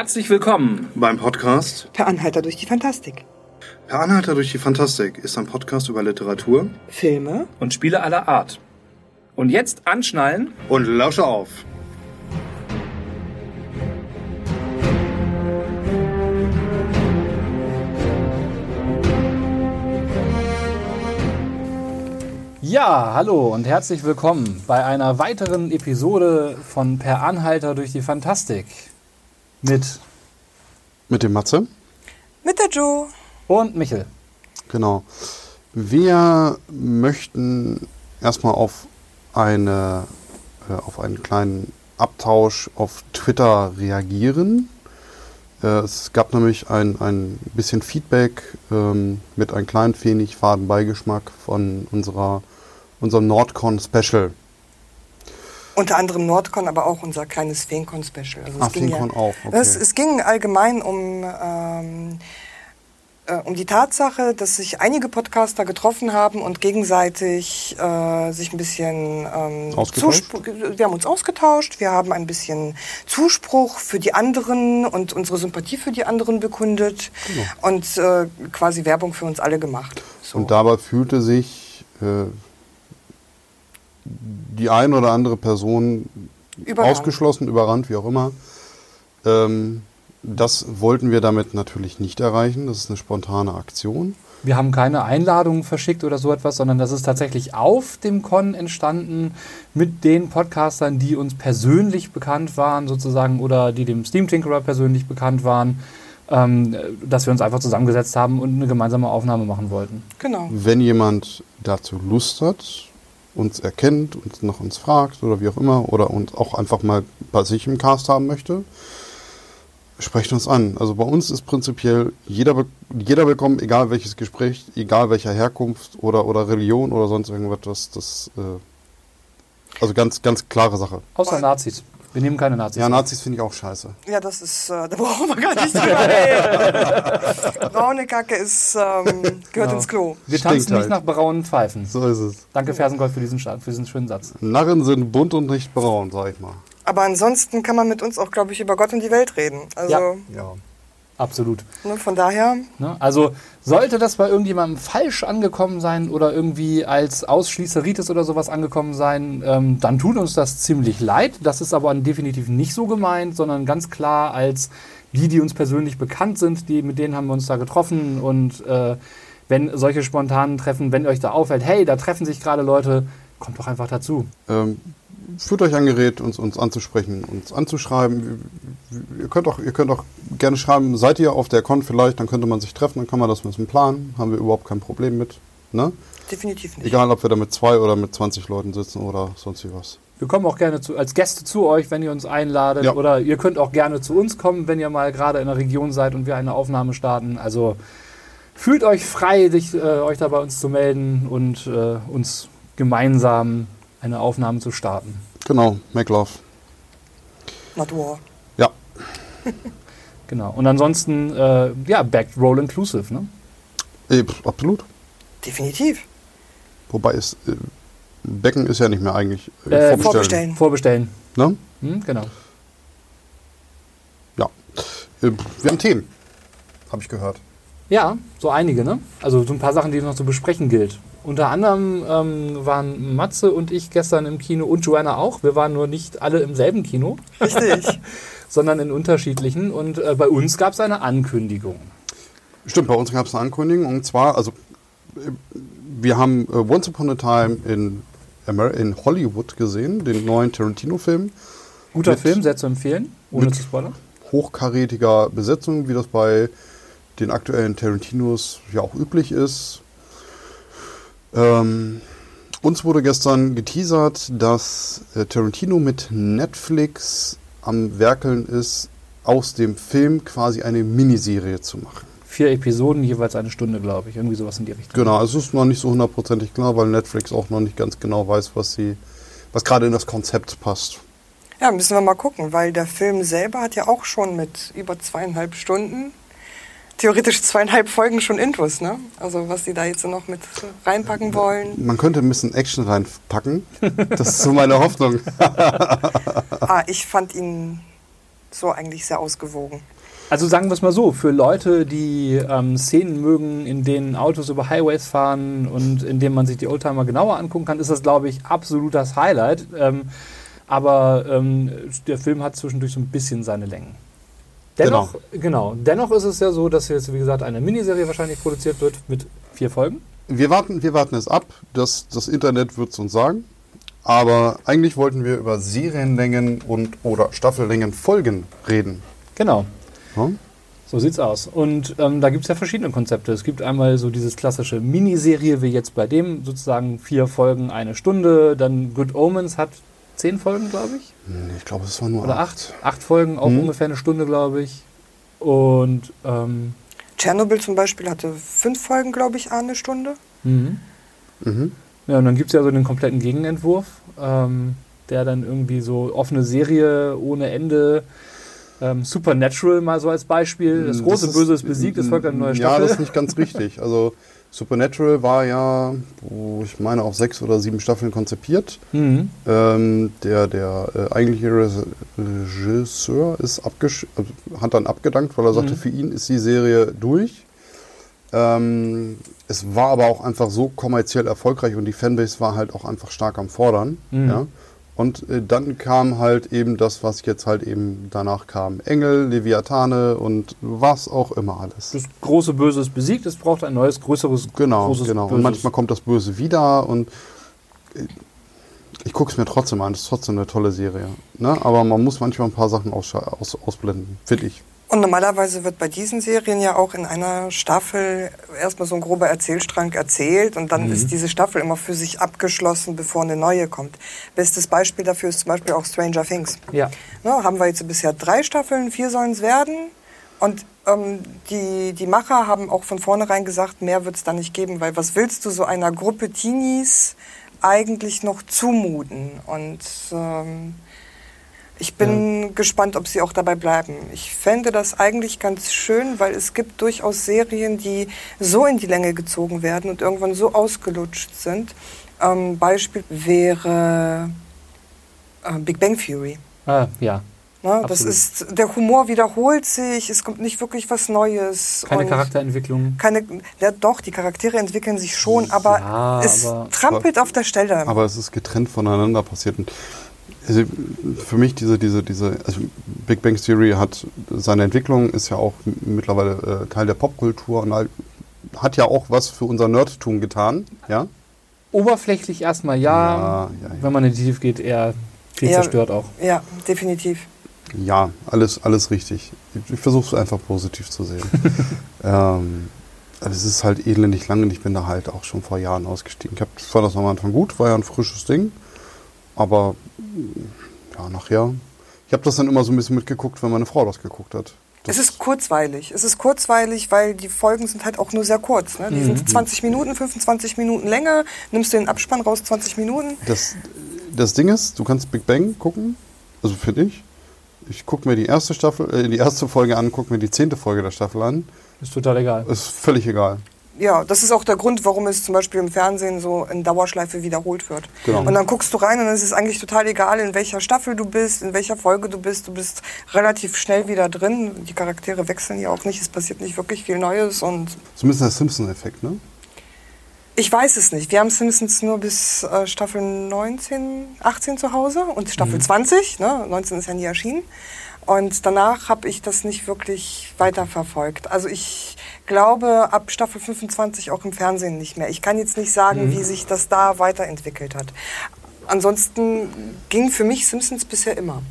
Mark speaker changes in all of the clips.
Speaker 1: Herzlich willkommen
Speaker 2: beim Podcast
Speaker 3: Per Anhalter durch die Fantastik.
Speaker 2: Per Anhalter durch die Fantastik ist ein Podcast über Literatur
Speaker 3: Filme
Speaker 1: und Spiele aller Art. Und jetzt anschnallen
Speaker 2: und lausche auf.
Speaker 1: Ja, hallo und herzlich willkommen bei einer weiteren Episode von Per Anhalter durch die Fantastik. Mit
Speaker 2: Mit dem Matze.
Speaker 3: mit der Joe.
Speaker 1: und Michel.
Speaker 2: Genau. Wir möchten erstmal auf eine äh, auf einen kleinen Abtausch auf Twitter reagieren. Äh, es gab nämlich ein, ein bisschen Feedback ähm, mit einem kleinen wenig faden Beigeschmack von unserer unserem Nordcon Special.
Speaker 3: Unter anderem Nordcon, aber auch unser kleines Feencon-Special. Also es ging
Speaker 2: Feencon auch, okay.
Speaker 3: Es, es ging allgemein um, ähm, äh, um die Tatsache, dass sich einige Podcaster getroffen haben und gegenseitig äh, sich ein bisschen ähm,
Speaker 2: Ausgetauscht?
Speaker 3: Zuspruch- wir haben uns ausgetauscht, wir haben ein bisschen Zuspruch für die anderen und unsere Sympathie für die anderen bekundet und äh, quasi Werbung für uns alle gemacht. So.
Speaker 2: Und dabei fühlte sich äh, die eine oder andere Person
Speaker 3: Überrannt.
Speaker 2: ausgeschlossen, überrannt, wie auch immer. Ähm, das wollten wir damit natürlich nicht erreichen. Das ist eine spontane Aktion.
Speaker 1: Wir haben keine Einladungen verschickt oder so etwas, sondern das ist tatsächlich auf dem Con entstanden mit den Podcastern, die uns persönlich bekannt waren, sozusagen, oder die dem Steam Tinkerer persönlich bekannt waren, ähm, dass wir uns einfach zusammengesetzt haben und eine gemeinsame Aufnahme machen wollten.
Speaker 3: Genau.
Speaker 2: Wenn jemand dazu Lust hat, uns erkennt, uns nach uns fragt oder wie auch immer, oder uns auch einfach mal bei sich im Cast haben möchte, sprecht uns an. Also bei uns ist prinzipiell jeder, be- jeder willkommen, egal welches Gespräch, egal welcher Herkunft oder, oder Religion oder sonst irgendwas. Das, das, äh, also ganz, ganz klare Sache.
Speaker 1: Außer Nazis. Wir nehmen keine Nazis.
Speaker 2: Ja, Nazis finde ich auch scheiße.
Speaker 3: Ja, das ist, äh, da brauchen wir gar nicht drüber reden. Braune Kacke ist, ähm, gehört
Speaker 1: Genau.
Speaker 3: ins Klo.
Speaker 1: Wir
Speaker 2: Stinkt
Speaker 1: tanzen nicht
Speaker 2: halt.
Speaker 1: nach braunen Pfeifen.
Speaker 2: So ist es.
Speaker 1: Danke, Fersengold, für diesen, für diesen schönen Satz.
Speaker 2: Narren sind bunt und nicht braun, sag ich mal.
Speaker 3: Aber ansonsten kann man mit uns auch, glaube ich, über Gott und die Welt reden. Also,
Speaker 1: Ja.
Speaker 2: Ja.
Speaker 1: Absolut.
Speaker 3: ne, von daher,
Speaker 1: Ne? Also sollte das bei irgendjemandem falsch angekommen sein oder irgendwie als Ausschließeritis oder sowas angekommen sein, ähm, dann tut uns das ziemlich leid. Das ist aber definitiv nicht so gemeint, sondern ganz klar als die, die uns persönlich bekannt sind, die, mit denen haben wir uns da getroffen und äh, wenn solche spontanen Treffen, wenn euch da auffällt, hey, da treffen sich gerade Leute, kommt doch einfach dazu.
Speaker 2: Ähm, fühlt euch angeregt, uns, uns anzusprechen, uns anzuschreiben. Ihr könnt, auch, ihr könnt auch gerne schreiben, seid ihr auf der Con vielleicht, dann könnte man sich treffen, dann kann man das ein bisschen planen. Haben wir überhaupt kein Problem mit. Ne?
Speaker 3: definitiv nicht.
Speaker 2: Egal, ob wir da mit zwei oder mit 20 Leuten sitzen oder sonst wie was.
Speaker 1: Wir kommen auch gerne zu, als Gäste zu euch, wenn ihr uns einladet.
Speaker 2: Ja.
Speaker 1: Oder ihr könnt auch gerne zu uns kommen, wenn ihr mal gerade in der Region seid und wir eine Aufnahme starten. Also fühlt euch frei, sich, äh, euch da bei uns zu melden und äh, uns gemeinsam eine Aufnahme zu starten.
Speaker 2: Genau, make love.
Speaker 3: Not war.
Speaker 2: Ja,
Speaker 1: Genau. Und ansonsten, äh, ja, backed roll inclusive. Ne?
Speaker 2: pf, absolut.
Speaker 3: Definitiv.
Speaker 2: Wobei es, äh, Becken ist ja nicht mehr eigentlich äh,
Speaker 1: Äh,
Speaker 2: vorbestellen.
Speaker 3: vorbestellen.
Speaker 1: Vorbestellen.
Speaker 2: Ne?
Speaker 1: Hm, genau.
Speaker 2: Ja. Äh, wir haben Themen, habe ich gehört.
Speaker 1: Ja, so einige, ne? Also so ein paar Sachen, die noch zu besprechen gilt. Unter anderem ähm, waren Matze und ich gestern im Kino und Joanna auch. Wir waren nur nicht alle im selben Kino,
Speaker 3: Richtig.
Speaker 1: sondern in unterschiedlichen. Und äh, bei uns gab es eine Ankündigung.
Speaker 2: Stimmt, bei uns gab es eine Ankündigung und zwar, also wir haben äh, Once Upon a Time in, Amer in Hollywood gesehen, den neuen Tarantino-Film.
Speaker 1: Guter
Speaker 2: Mit-
Speaker 1: Film, sehr zu empfehlen, ohne zu spoilern.
Speaker 2: Hochkarätiger Besetzung, wie das bei den aktuellen Tarantinos ja auch üblich ist. Ähm, uns wurde gestern geteasert, dass äh, Tarantino mit Netflix am Werkeln ist, aus dem Film quasi eine Miniserie zu machen.
Speaker 1: Vier Episoden, jeweils eine Stunde, glaube ich. Irgendwie sowas in die Richtung.
Speaker 2: Genau, also es ist noch nicht so hundertprozentig klar, weil Netflix auch noch nicht ganz genau weiß, was sie, was gerade in das Konzept passt.
Speaker 3: Ja, müssen wir mal gucken, weil der Film selber hat ja auch schon mit über zweieinhalb Stunden, theoretisch zweieinhalb Folgen schon Intus, ne? Also was die da jetzt noch mit reinpacken wollen.
Speaker 2: Man könnte ein bisschen Action reinpacken. Das ist so meine Hoffnung.
Speaker 3: Ah, ich fand ihn so eigentlich sehr ausgewogen.
Speaker 1: Also sagen wir es mal so, für Leute, die ähm, Szenen mögen, in denen Autos über Highways fahren und in denen man sich die Oldtimer genauer angucken kann, ist das, glaube ich, absolut das Highlight. Ähm, aber ähm, der Film hat zwischendurch so ein bisschen seine Längen. Dennoch, genau. Dennoch ist es ja so, dass jetzt, wie gesagt, eine Miniserie wahrscheinlich produziert wird mit vier Folgen.
Speaker 2: Wir warten, wir warten es ab. Das, das Internet wird es uns sagen. Aber eigentlich wollten wir über Serienlängen und oder Staffellängen Folgen reden.
Speaker 1: Genau.
Speaker 2: Ja?
Speaker 1: So sieht's aus. Und ähm, da gibt es ja verschiedene Konzepte. Es gibt einmal so dieses klassische Miniserie, wie jetzt bei dem, sozusagen vier Folgen, eine Stunde. Dann Good Omens hat zehn Folgen, glaube ich.
Speaker 2: Nee, Ich glaube, es war nur
Speaker 1: Oder acht. Acht Folgen, auch
Speaker 2: Mhm.
Speaker 1: ungefähr eine Stunde, glaube ich. Und ähm,
Speaker 3: Tschernobyl zum Beispiel hatte fünf Folgen, glaube ich, eine Stunde.
Speaker 1: mhm.
Speaker 2: Mhm.
Speaker 1: ja, und dann gibt es ja so den kompletten Gegenentwurf, ähm, der dann irgendwie so offene Serie ohne Ende. Ähm, Supernatural mal so als Beispiel. Das große
Speaker 2: ist-
Speaker 1: Böse ist besiegt, es folgt eine neue
Speaker 2: Ja,
Speaker 1: Staffel.
Speaker 2: das ist nicht ganz richtig. Also Supernatural war ja, wo ich meine, auf sechs oder sieben Staffeln konzipiert.
Speaker 1: mhm.
Speaker 2: Ähm, der der äh, eigentliche Re Regisseur ist abgesch also hat dann abgedankt, weil er sagte,
Speaker 1: Mhm.
Speaker 2: für ihn ist die Serie durch. Ähm, es war aber auch einfach so kommerziell erfolgreich und die Fanbase war halt auch einfach stark am Fordern.
Speaker 1: Mhm.
Speaker 2: Ja? Und äh, dann kam halt eben das, was jetzt halt eben danach kam. Engel, Leviathane und was auch immer alles.
Speaker 1: Das große Böse ist besiegt, es braucht ein neues, größeres,
Speaker 2: Genau,
Speaker 1: großes
Speaker 2: genau.
Speaker 1: Böses.
Speaker 2: Und manchmal kommt das Böse wieder und äh, ich gucke es mir trotzdem an. Das ist trotzdem eine tolle Serie. Ne? Aber man muss manchmal ein paar Sachen ausscha- aus, ausblenden, finde ich.
Speaker 3: Und normalerweise wird bei diesen Serien ja auch in einer Staffel erstmal so ein grober Erzählstrang erzählt und dann ist diese Staffel immer für sich abgeschlossen, bevor eine neue kommt. Bestes Beispiel dafür ist zum Beispiel auch Stranger Things.
Speaker 1: Ja.
Speaker 3: Ne, haben wir jetzt bisher drei Staffeln, vier sollen es werden. Und ähm, die, die Macher haben auch von vornherein gesagt, mehr wird es da nicht geben, weil was willst du so einer Gruppe Teenies eigentlich noch zumuten? Und ähm, ich bin gespannt, ob sie auch dabei bleiben. Ich fände das eigentlich ganz schön, weil es gibt durchaus Serien, die so in die Länge gezogen werden und irgendwann so ausgelutscht sind. Ähm, Beispiel wäre äh, Big Bang Theory.
Speaker 1: Ah, ja.
Speaker 3: Ne? Das ist, der Humor wiederholt sich, es kommt nicht wirklich was Neues.
Speaker 1: Keine
Speaker 3: und
Speaker 1: Charakterentwicklung.
Speaker 3: Keine, ja, doch, die Charaktere entwickeln sich schon, aber
Speaker 1: Ja,
Speaker 3: es
Speaker 1: aber-
Speaker 3: trampelt auf der Stelle.
Speaker 2: Aber es ist getrennt voneinander passiert. Und also für mich diese, diese, diese, also Big Bang Theory hat seine Entwicklung, ist ja auch mittlerweile äh, Teil der Popkultur und halt, hat ja auch was für unser Nerdtum getan. Ja,
Speaker 1: Oberflächlich erstmal ja,
Speaker 2: Ja, ja, ja.
Speaker 1: wenn man in die Tiefe geht, eher viel zerstört auch.
Speaker 3: ja, definitiv.
Speaker 2: ja alles, alles richtig. Ich, ich versuche es einfach positiv zu sehen. ähm, aber es ist halt elendig lang und ich bin da halt auch schon vor Jahren ausgestiegen. Ich hab, fand das am Anfang gut, war ja ein frisches Ding. Aber ja, nachher. Ich habe das dann immer so ein bisschen mitgeguckt, wenn meine Frau das geguckt hat. Das,
Speaker 3: Es ist kurzweilig. Es ist kurzweilig, weil die Folgen sind halt auch nur sehr kurz. Ne? Die
Speaker 1: Mhm.
Speaker 3: sind 20 Minuten, 25 Minuten länger. Nimmst du den Abspann raus, 20 Minuten.
Speaker 2: das, das Ding ist, du kannst Big Bang gucken, also finde ich. Ich gucke mir die erste Staffel, äh, die erste Folge an, gucke mir die zehnte Folge der Staffel an.
Speaker 1: Ist total egal.
Speaker 2: Ist völlig egal.
Speaker 3: Ja, das ist auch der Grund, warum es zum Beispiel im Fernsehen so in Dauerschleife wiederholt wird.
Speaker 2: Genau.
Speaker 3: Und dann guckst du rein und dann ist es eigentlich total egal, in welcher Staffel du bist, in welcher Folge du bist. Du bist relativ schnell wieder drin. Die Charaktere wechseln ja auch nicht. Es passiert nicht wirklich viel Neues und
Speaker 2: bisschen der Simpson-Effekt, ne?
Speaker 3: Ich weiß es nicht. Wir haben Simpsons nur bis äh, Staffel 19, 18 zu Hause und Staffel 20. Ne? 19 ist ja nie erschienen. Und danach habe ich das nicht wirklich weiterverfolgt. Also ich glaube ab Staffel 25 auch im Fernsehen nicht mehr. Ich kann jetzt nicht sagen, wie sich das da weiterentwickelt hat. Ansonsten ging für mich Simpsons bisher immer.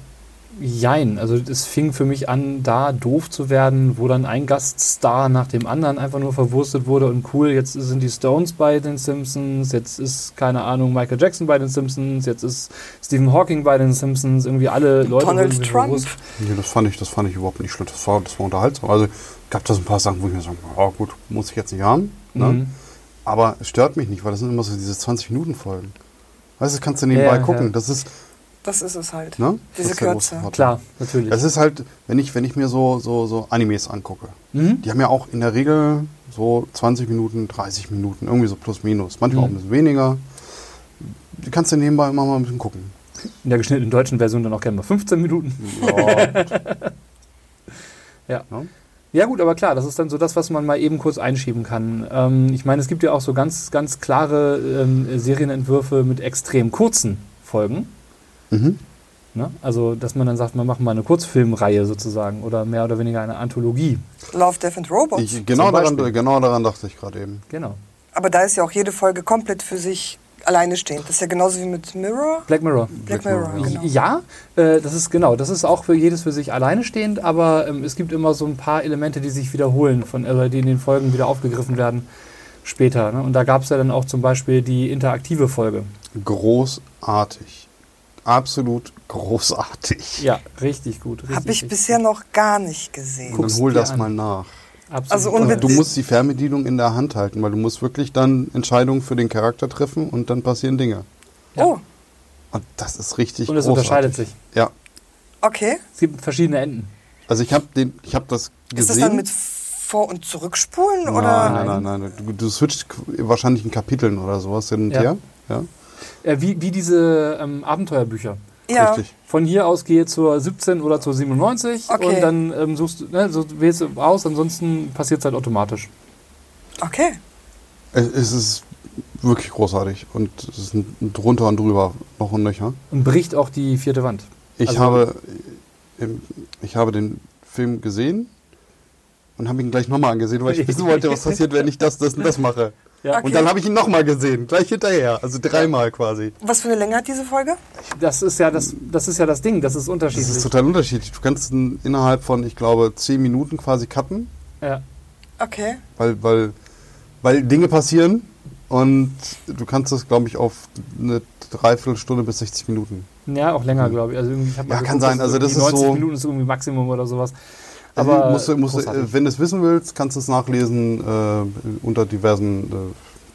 Speaker 1: Jein, also es fing für mich an, da doof zu werden, wo dann ein Gaststar nach dem anderen einfach nur verwurstet wurde und cool, jetzt sind die Stones bei den Simpsons, jetzt ist, keine Ahnung, Michael Jackson bei den Simpsons, jetzt ist Stephen Hawking bei den Simpsons, irgendwie alle Leute
Speaker 3: Donald Trump.
Speaker 1: bewusst.
Speaker 2: Nee, das fand ich, das fand ich überhaupt nicht schlimm. Das war, das war unterhaltsam. Also gab das ein paar Sachen, wo ich mir sage, ja gut, muss ich jetzt nicht haben. Ne?
Speaker 1: Mhm.
Speaker 2: Aber es stört mich nicht, weil das sind immer so diese 20-Minuten-Folgen. Weißt du, das kannst du nebenbei
Speaker 1: Ja,
Speaker 2: gucken.
Speaker 1: ja.
Speaker 2: Das ist,
Speaker 3: Das ist es halt.
Speaker 2: ne?
Speaker 3: Diese Kürze.
Speaker 1: Klar, natürlich.
Speaker 2: Das ist halt, wenn ich, wenn ich mir so, so, so Animes angucke,
Speaker 1: Mhm.
Speaker 2: die haben ja auch in der Regel so 20 Minuten, 30 Minuten, irgendwie so plus minus. Manchmal auch ein bisschen weniger. Die kannst du nebenbei immer mal ein bisschen gucken.
Speaker 1: In der geschnittenen deutschen Version dann auch gerne mal 15 Minuten.
Speaker 2: Ja.
Speaker 1: Ja.
Speaker 2: Ja.
Speaker 1: Ja gut, aber klar, das ist dann so das, was man mal eben kurz einschieben kann. Ähm, ich meine, es gibt ja auch so ganz, ganz klare ähm, Serienentwürfe mit extrem kurzen Folgen.
Speaker 2: Mhm.
Speaker 1: Ne? Also, dass man dann sagt, man macht mal eine Kurzfilmreihe sozusagen oder mehr oder weniger eine Anthologie.
Speaker 3: Love, Death and Robots.
Speaker 2: Ich, genau, daran, genau daran dachte ich gerade eben.
Speaker 1: Genau.
Speaker 3: Aber da ist ja auch jede Folge komplett für sich alleine stehend. Das ist ja genauso wie mit Mirror.
Speaker 1: Black Mirror.
Speaker 3: Black
Speaker 2: Black
Speaker 3: Mirror,
Speaker 2: Mirror,
Speaker 3: genau.
Speaker 1: Ja, äh, das ist genau, das ist auch für jedes für sich alleine stehend, aber ähm, es gibt immer so ein paar Elemente, die sich wiederholen, von, äh, die in den Folgen wieder aufgegriffen werden später. Ne? Und da gab es ja dann auch zum Beispiel die interaktive Folge.
Speaker 2: Großartig. Absolut großartig.
Speaker 1: Ja, richtig gut.
Speaker 3: Habe ich bisher
Speaker 1: gut.
Speaker 3: noch gar nicht gesehen.
Speaker 2: Und dann hol das
Speaker 1: an.
Speaker 2: mal nach.
Speaker 1: Absolut.
Speaker 3: Also
Speaker 2: Und
Speaker 3: unbedingt.
Speaker 2: du musst die Fernbedienung in der Hand halten, weil du musst wirklich dann Entscheidungen für den Charakter treffen und dann passieren Dinge.
Speaker 1: Ja.
Speaker 3: Oh,
Speaker 2: Und das ist richtig
Speaker 1: Und es
Speaker 2: großartig.
Speaker 1: unterscheidet sich.
Speaker 2: Ja.
Speaker 3: okay.
Speaker 1: Es gibt verschiedene Enden.
Speaker 2: Also ich habe den, ich habe das gesehen.
Speaker 3: Ist das dann mit Vor- und Zurückspulen?
Speaker 2: nein,
Speaker 3: oder?
Speaker 2: nein, nein, nein. Du, du switcht wahrscheinlich in Kapiteln oder sowas hin und
Speaker 1: Ja.
Speaker 2: her. Ja,
Speaker 1: Äh, wie, wie diese ähm, Abenteuerbücher.
Speaker 3: Ja.
Speaker 2: richtig.
Speaker 1: Von hier aus gehe zur 17 oder zur 97
Speaker 3: Okay.
Speaker 1: und dann ähm, suchst du, ne, so wählst du aus, ansonsten passiert es halt automatisch.
Speaker 3: Okay.
Speaker 2: Es, ist wirklich großartig und es ist ein drunter und drüber noch und nöcher.
Speaker 1: Und bricht auch die vierte Wand.
Speaker 2: Ich
Speaker 1: Also-
Speaker 2: habe, ich habe den Film gesehen und habe ihn gleich nochmal angesehen, weil ich wissen wollte, was passiert, wenn ich das, das und das mache.
Speaker 1: Ja.
Speaker 3: Okay.
Speaker 2: Und dann habe ich ihn nochmal gesehen, gleich hinterher, also dreimal quasi.
Speaker 3: Was für eine Länge hat diese Folge?
Speaker 1: Das ist ja das, das ist ja das Ding, das ist
Speaker 2: Das
Speaker 1: unterschiedlich.
Speaker 2: ist total unterschiedlich. Du kannst ihn innerhalb von, ich glaube, zehn Minuten quasi cutten,
Speaker 1: ja.
Speaker 3: Okay.
Speaker 2: weil, weil, weil Dinge passieren und du kannst das, glaube ich, auf eine Dreiviertelstunde bis 60 Minuten.
Speaker 1: ja, auch länger, glaube ich. Also irgendwie, ich
Speaker 2: Ja, kann
Speaker 1: geguckt,
Speaker 2: sein. Also das ist
Speaker 1: 90
Speaker 2: so-
Speaker 1: Minuten ist irgendwie Maximum oder sowas.
Speaker 2: Also
Speaker 1: Aber
Speaker 2: musst musst äh, wenn du es wissen willst, kannst du es nachlesen äh, unter diversen äh,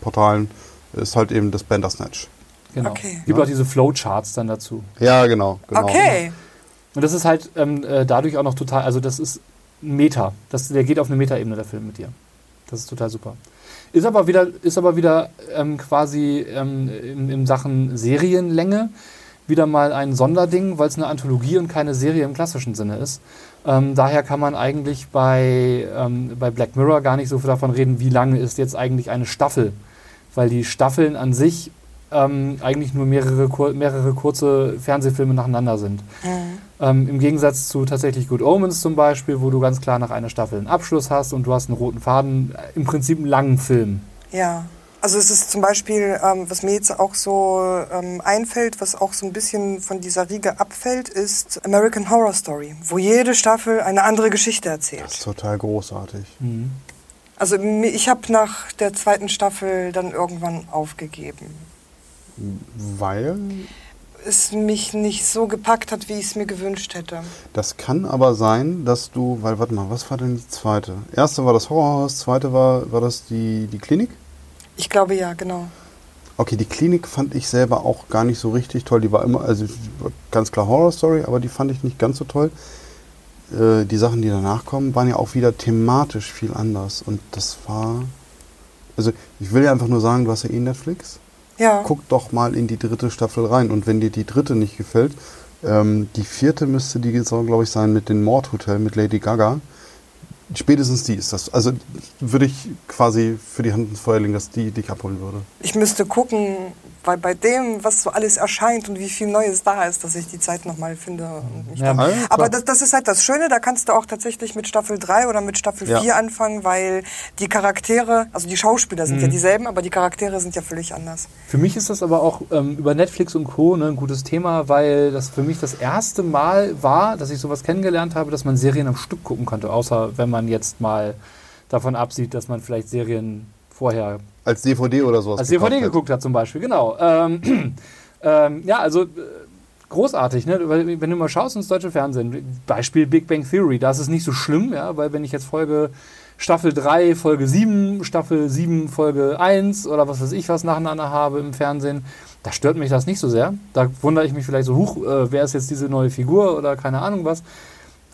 Speaker 2: Portalen. Ist halt eben das Bandersnatch.
Speaker 1: genau.
Speaker 3: Okay.
Speaker 1: Gibt
Speaker 2: Ja.
Speaker 1: auch diese Flowcharts dann dazu.
Speaker 2: Ja, genau. genau.
Speaker 3: Okay.
Speaker 1: Und das ist halt ähm, äh, dadurch auch noch total, also das ist ein Meta. Das, der geht auf eine Meta-Ebene, der Film mit dir. Das ist total super. Ist aber wieder, ist aber wieder ähm, quasi ähm, in, in Sachen Serienlänge wieder mal ein Sonderding, weil es eine Anthologie und keine Serie im klassischen Sinne ist. Ähm, daher kann man eigentlich bei, ähm, bei Black Mirror gar nicht so viel davon reden, wie lange ist jetzt eigentlich eine Staffel. Weil die Staffeln an sich ähm, eigentlich nur mehrere, mehrere kurze Fernsehfilme nacheinander sind.
Speaker 3: Mhm.
Speaker 1: Im Gegensatz zu tatsächlich Good Omens zum Beispiel, wo du ganz klar nach einer Staffel einen Abschluss hast und du hast einen roten Faden, äh, im Prinzip einen langen Film.
Speaker 3: Ja. Also es ist zum Beispiel, ähm, was mir jetzt auch so ähm, einfällt, was auch so ein bisschen von dieser Riege abfällt, ist American Horror Story, wo jede Staffel eine andere Geschichte
Speaker 2: Das ist
Speaker 3: erzählt.
Speaker 2: total großartig.
Speaker 3: Also mi- ich habe nach der zweiten Staffel dann irgendwann aufgegeben.
Speaker 2: Weil
Speaker 3: Es mich nicht so gepackt hat, wie ich es mir gewünscht hätte.
Speaker 2: das kann aber sein, dass du, weil, warte mal, was war denn die zweite? Erste war das Horrorhaus, zweite war, war das die, die Klinik?
Speaker 3: Ich glaube ja, genau.
Speaker 2: Okay, die Klinik fand ich selber auch gar nicht so richtig toll. Die war immer, also ganz klar Horror-Story, aber die fand ich nicht ganz so toll. Äh, die Sachen, die danach kommen, waren ja auch wieder thematisch viel anders. Und das war. Also, ich will ja einfach nur sagen, du hast ja eh Netflix.
Speaker 3: Ja.
Speaker 2: Guck doch mal in die dritte Staffel rein. Und wenn dir die dritte nicht gefällt, ähm, die vierte müsste die, glaube ich, sein mit dem Mordhotel mit Lady Gaga. Spätestens die ist das. Also würde ich quasi für die Hand ins Feuer legen, dass die dich abholen würde.
Speaker 3: Ich müsste gucken, weil bei dem, was so alles erscheint und wie viel Neues da ist, dass ich die Zeit nochmal finde.
Speaker 1: Ja,
Speaker 2: Alles klar.
Speaker 3: Aber das, das ist halt das Schöne, da kannst du auch tatsächlich mit Staffel 3 oder mit Staffel
Speaker 2: Ja.
Speaker 3: 4 anfangen, weil die Charaktere, also die Schauspieler sind ja
Speaker 1: Mhm.
Speaker 3: dieselben, aber die Charaktere sind ja völlig anders.
Speaker 1: Für mich ist das aber auch ähm, über Netflix und Co. Ne, ein gutes Thema, weil das für mich das erste Mal war, dass ich sowas kennengelernt habe, dass man Serien am Stück gucken konnte, außer wenn man jetzt mal davon absieht, dass man vielleicht Serien vorher
Speaker 2: Als DVD oder sowas.
Speaker 1: als DVD
Speaker 2: hat.
Speaker 1: geguckt hat zum Beispiel, genau. Ähm, ähm, ja, also äh, großartig, ne? Wenn du mal schaust ins deutsche Fernsehen, Beispiel Big Bang Theory, da ist es nicht so schlimm, ja, weil wenn ich jetzt Folge Staffel 3, Folge 7, Staffel 7, Folge 1 oder was weiß ich was nacheinander habe im Fernsehen, da stört mich das nicht so sehr. Da wundere ich mich vielleicht so, huch, äh, wer ist jetzt diese neue Figur oder keine Ahnung was.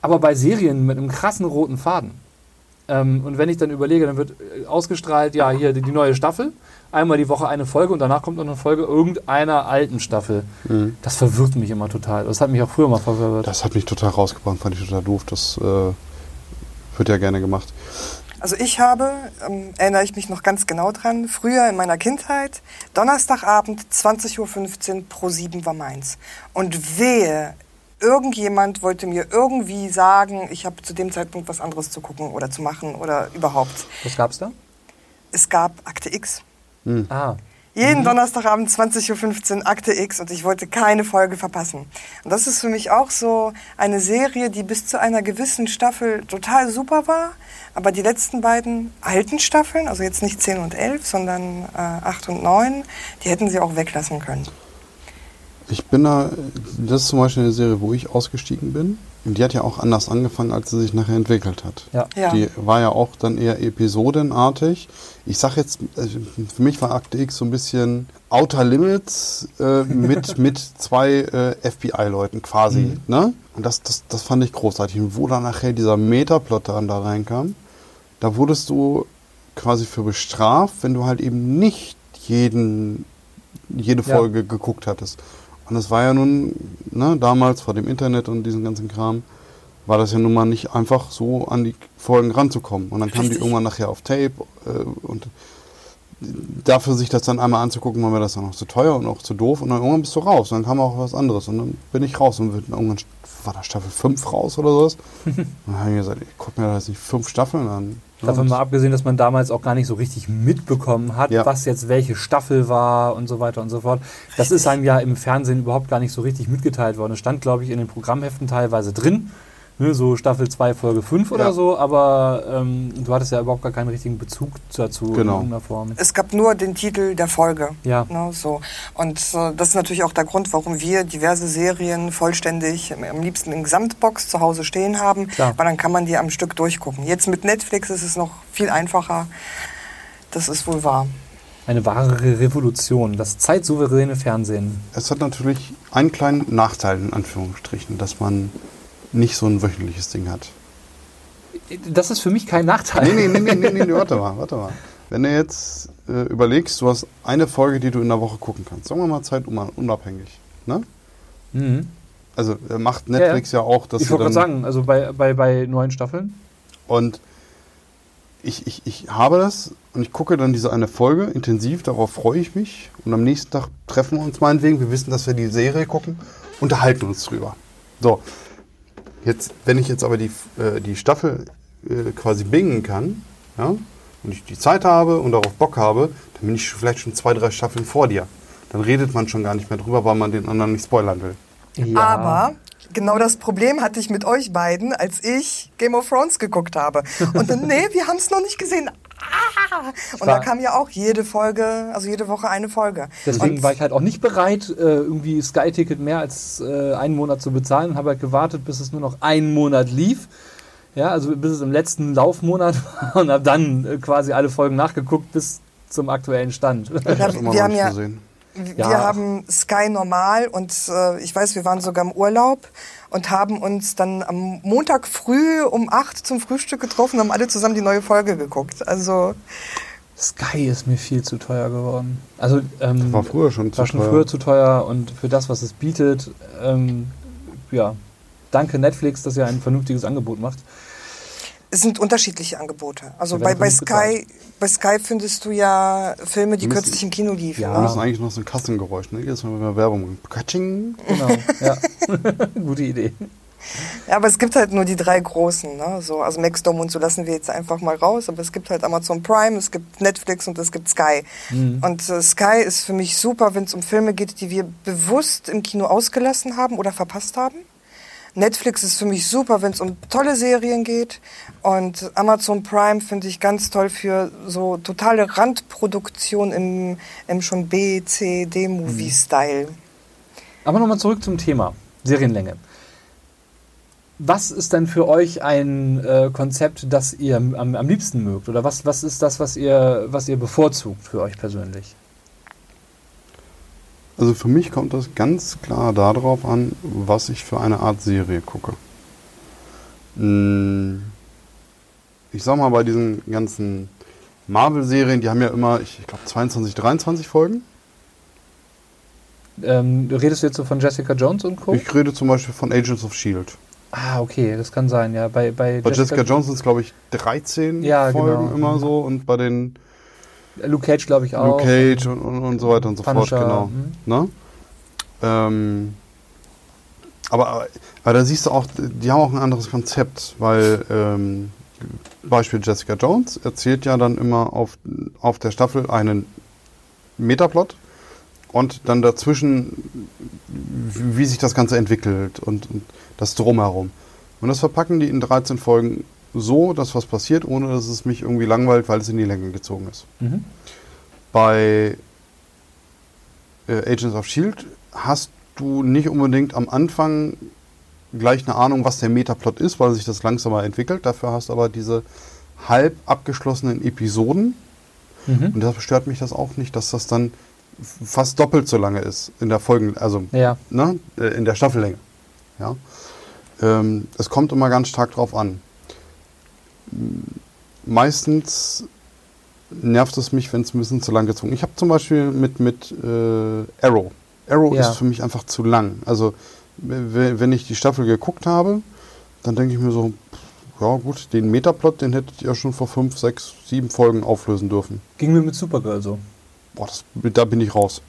Speaker 1: Aber bei Serien mit einem krassen roten Faden, Ähm, und wenn ich dann überlege, dann wird äh, ausgestrahlt, ja, hier die, die neue Staffel. Einmal die Woche eine Folge und danach kommt noch eine Folge irgendeiner alten Staffel.
Speaker 2: Mhm.
Speaker 1: Das verwirrt mich immer total. Das hat mich auch früher mal verwirrt.
Speaker 2: Das hat mich total rausgebracht, fand ich total doof. Das äh, wird ja gerne gemacht.
Speaker 3: Also ich habe, ähm, erinnere ich mich noch ganz genau dran, früher in meiner Kindheit, Donnerstagabend 20.15 Uhr pro 7 war meins. Und wehe, irgendjemand wollte mir irgendwie sagen, ich habe zu dem Zeitpunkt was anderes zu gucken oder zu machen oder überhaupt.
Speaker 1: Was gab's da?
Speaker 3: Es gab Akte X.
Speaker 1: Ah,
Speaker 3: Jeden Donnerstagabend 20.15 Uhr Akte X und ich wollte keine Folge verpassen. Und das ist für mich auch so eine Serie, die bis zu einer gewissen Staffel total super war. Aber die letzten beiden alten Staffeln, also jetzt nicht 10 und 11, sondern äh, 8 und 9, die hätten sie auch weglassen können.
Speaker 2: Ich bin da, das ist zum Beispiel eine Serie, wo ich ausgestiegen bin. Und die hat ja auch anders angefangen, als sie sich nachher entwickelt hat.
Speaker 1: ja.
Speaker 3: Ja.
Speaker 2: Die war ja auch dann eher episodenartig. Ich sag jetzt, also für mich war Akte X so ein bisschen Outer Limits äh, mit, mit zwei äh, FBI-Leuten quasi. Ne? Und das, das, das fand ich großartig. Und wo dann nachher dieser Metaplot dann da reinkam, da wurdest du quasi für bestraft, wenn du halt eben nicht jeden, jede
Speaker 1: Ja.
Speaker 2: Folge geguckt hattest. Und es war ja nun, ne, damals vor dem Internet und diesem ganzen Kram, war das ja nun mal nicht einfach so an die Folgen ranzukommen. Und dann kamen die irgendwann nachher auf Tape äh, und dafür sich das dann einmal anzugucken, war mir das dann auch zu teuer und auch zu doof. Und dann irgendwann bist du raus. Und dann kam auch was anderes. Und dann bin ich raus und irgendwann war da Staffel 5 raus oder sowas. und dann habe ich gesagt, ich gucke mir da jetzt nicht fünf Staffeln an.
Speaker 1: Davon mal abgesehen, dass man damals auch gar nicht so richtig mitbekommen hat,
Speaker 2: Ja.
Speaker 1: was jetzt welche Staffel war und so weiter und so fort. Das ist einem ja im Fernsehen überhaupt gar nicht so richtig mitgeteilt worden. Es stand, glaube ich, in den Programmheften teilweise drin, ne, so Staffel 2, Folge 5 oder
Speaker 2: Ja.
Speaker 1: so, aber ähm, du hattest ja überhaupt gar keinen richtigen Bezug dazu in
Speaker 2: Genau.
Speaker 1: irgendeiner Form.
Speaker 3: Es gab nur den Titel der Folge.
Speaker 1: Ja.
Speaker 3: Ne, so. Und äh, das ist natürlich auch der Grund, warum wir diverse Serien vollständig, am- am liebsten in Gesamtbox zu Hause stehen haben,
Speaker 1: Klar.
Speaker 3: weil dann kann man die am Stück durchgucken. Jetzt mit Netflix ist es noch viel einfacher. Das ist wohl wahr.
Speaker 1: Eine wahre Revolution, das zeitsouveräne Fernsehen.
Speaker 2: Es hat natürlich einen kleinen Nachteil, in Anführungsstrichen, dass man nicht so ein wöchentliches Ding hat.
Speaker 1: Das ist für mich kein Nachteil.
Speaker 2: Nee, nee, nee, nee, nee, nee, warte mal, warte mal. Wenn du jetzt äh, überlegst, du hast eine Folge, die du in der Woche gucken kannst, sagen wir mal zeitunabhängig, ne?
Speaker 1: Mhm.
Speaker 2: Also äh, macht Netflix ja, auch, dass
Speaker 1: Ich wollte gerade sagen, also bei, bei, bei neuen Staffeln.
Speaker 2: und ich, ich, ich habe das und ich gucke dann diese eine Folge intensiv, darauf freue ich mich und am nächsten Tag treffen wir uns meinetwegen, wir wissen, dass wir die Serie gucken, unterhalten uns drüber. So, jetzt, wenn ich jetzt aber die, äh, die Staffel äh, quasi bingen kann, ja, und ich die Zeit habe und darauf Bock habe, dann bin ich vielleicht schon zwei, drei Staffeln vor dir. Dann redet man schon gar nicht mehr drüber, weil man den anderen nicht spoilern will.
Speaker 1: Ja.
Speaker 3: Aber genau das Problem hatte ich mit euch beiden, als ich Game of Thrones geguckt habe. Und dann, nee, wir haben es noch nicht gesehen. Ah! Und da kam ja auch jede Folge, also jede Woche eine Folge.
Speaker 1: Deswegen
Speaker 3: Und
Speaker 1: war ich halt auch nicht bereit, äh, irgendwie Sky-Ticket mehr als äh, einen Monat zu bezahlen und habe halt gewartet, bis es nur noch einen Monat lief. Ja, also bis es im letzten Laufmonat war und habe dann äh, quasi alle Folgen nachgeguckt bis zum aktuellen Stand.
Speaker 2: Immer
Speaker 3: wir
Speaker 2: noch
Speaker 3: haben
Speaker 2: nicht
Speaker 3: ja,
Speaker 2: gesehen.
Speaker 3: Wir
Speaker 1: Ja.
Speaker 3: haben Sky normal und äh, ich weiß, wir waren sogar im Urlaub und haben uns dann am Montag früh um acht zum Frühstück getroffen und haben alle zusammen die neue Folge geguckt. Also
Speaker 1: Sky ist mir viel zu teuer geworden. Also ähm,
Speaker 2: War früher schon zu
Speaker 1: war schon
Speaker 2: teuer.
Speaker 1: früher zu teuer und für das, was es bietet, ähm, ja, danke Netflix, dass ihr ein vernünftiges Angebot macht.
Speaker 3: Es sind unterschiedliche Angebote. Also bei, bei, Sky, bei Sky findest du ja Filme, die
Speaker 2: müssen-
Speaker 3: kürzlich im Kino liefen.
Speaker 1: Ja.
Speaker 2: Wir müssen eigentlich noch so ein Kassengeräusch, ne? Jedes Mal, wenn wir Werbung. Katsching.
Speaker 1: Genau, ja. Gute Idee.
Speaker 3: Ja, aber es gibt halt nur die drei großen, ne? So, also Maxdome und so lassen wir jetzt einfach mal raus. Aber es gibt halt Amazon Prime, es gibt Netflix und es gibt Sky. Und äh, Sky ist für mich super, wenn es um Filme geht, die wir bewusst im Kino ausgelassen haben oder verpasst haben. Netflix ist für mich super, wenn es um tolle Serien geht. Und Amazon Prime finde ich ganz toll für so totale Randproduktion im, im schon B, C, D-Movie-Style.
Speaker 1: Aber nochmal zurück zum Thema Serienlänge. Was ist denn für euch ein äh, Konzept, das ihr am, am liebsten mögt? Oder was, was ist das, was ihr, was ihr bevorzugt für euch persönlich?
Speaker 2: Also für mich kommt das ganz klar darauf an, was ich für eine Art Serie gucke. Mm, ich sag mal, bei diesen ganzen Marvel-Serien, die haben ja immer, ich, ich glaube, 22, 23 Folgen.
Speaker 1: Ähm, redest du jetzt so von Jessica Jones und Co.?
Speaker 2: Ich rede zum Beispiel von Agents of S.H.I.E.L.D.
Speaker 1: ah, okay, das kann sein, ja. Bei, bei,
Speaker 2: Bei Jessica Jones sind es, glaube ich, 13
Speaker 1: Ja,
Speaker 2: Folgen
Speaker 1: genau.
Speaker 2: immer so und bei den
Speaker 1: Luke Cage, glaube ich, auch.
Speaker 2: Luke Cage und, und, und so weiter und so
Speaker 1: Punisher,
Speaker 2: fort, genau.
Speaker 1: mhm.
Speaker 2: Ne? Ähm, aber, aber da siehst du auch, die haben auch ein anderes Konzept, weil ähm, Beispiel Jessica Jones erzählt ja dann immer auf, auf der Staffel einen Metaplot und dann dazwischen, wie sich das Ganze entwickelt und, und das Drumherum. Und das verpacken die in 13 Folgen so, dass was passiert, ohne dass es mich irgendwie langweilt, weil es in die Länge gezogen ist.
Speaker 1: Mhm.
Speaker 2: Bei äh, Agents of Shield hast du nicht unbedingt am Anfang gleich eine Ahnung, was der Metaplot ist, weil sich das langsamer entwickelt. Dafür hast du aber diese halb abgeschlossenen Episoden.
Speaker 1: Mhm.
Speaker 2: Und da stört mich das auch nicht, dass das dann fast doppelt so lange ist in der Folgen, also
Speaker 1: Ja.
Speaker 2: ne, äh, in der Staffellänge. Ja. Ähm, es kommt immer ganz stark drauf an. Meistens nervt es mich, wenn es ein bisschen zu lang gezogen ist. Ich habe zum Beispiel mit, mit äh, Arrow. Arrow
Speaker 1: Ja.
Speaker 2: ist für mich einfach zu lang. Also wenn ich die Staffel geguckt habe, dann denke ich mir so, pff, ja gut, den Metaplot, den hättet ihr schon vor fünf, sechs, sieben Folgen auflösen dürfen.
Speaker 1: Ging mir mit Supergirl so.
Speaker 2: Boah, das, da bin ich raus.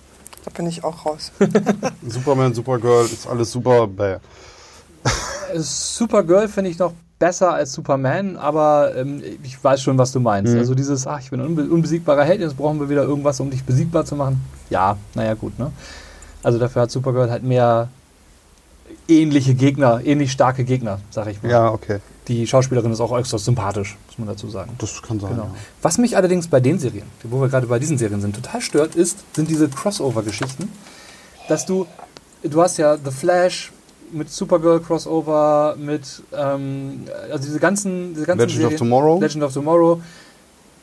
Speaker 3: Da bin ich auch raus.
Speaker 2: Superman, Supergirl, ist alles super. Bäh.
Speaker 1: Äh, Supergirl finde ich noch besser als Superman, aber ähm, ich weiß schon, was du meinst.
Speaker 2: Mhm.
Speaker 1: Also dieses, ach, ich bin ein unbe unbesiegbarer Held, jetzt brauchen wir wieder irgendwas, um dich besiegbar zu machen. Ja, naja, gut, ne? Also dafür hat Supergirl halt mehr ähnliche Gegner, ähnlich starke Gegner, sag ich mal.
Speaker 2: Ja, okay.
Speaker 1: Die Schauspielerin ist auch äußerst sympathisch, muss man dazu sagen.
Speaker 2: Das kann sein.
Speaker 1: Genau.
Speaker 2: Ja.
Speaker 1: Was mich allerdings bei den Serien, wo wir gerade bei diesen Serien sind, total stört, ist, sind diese Crossover-Geschichten. Dass du, du hast ja The Flash mit Supergirl Crossover, mit, ähm, also diese ganzen, diese ganzen
Speaker 2: Legend
Speaker 1: Serien,
Speaker 2: of Tomorrow.
Speaker 1: Legend of Tomorrow.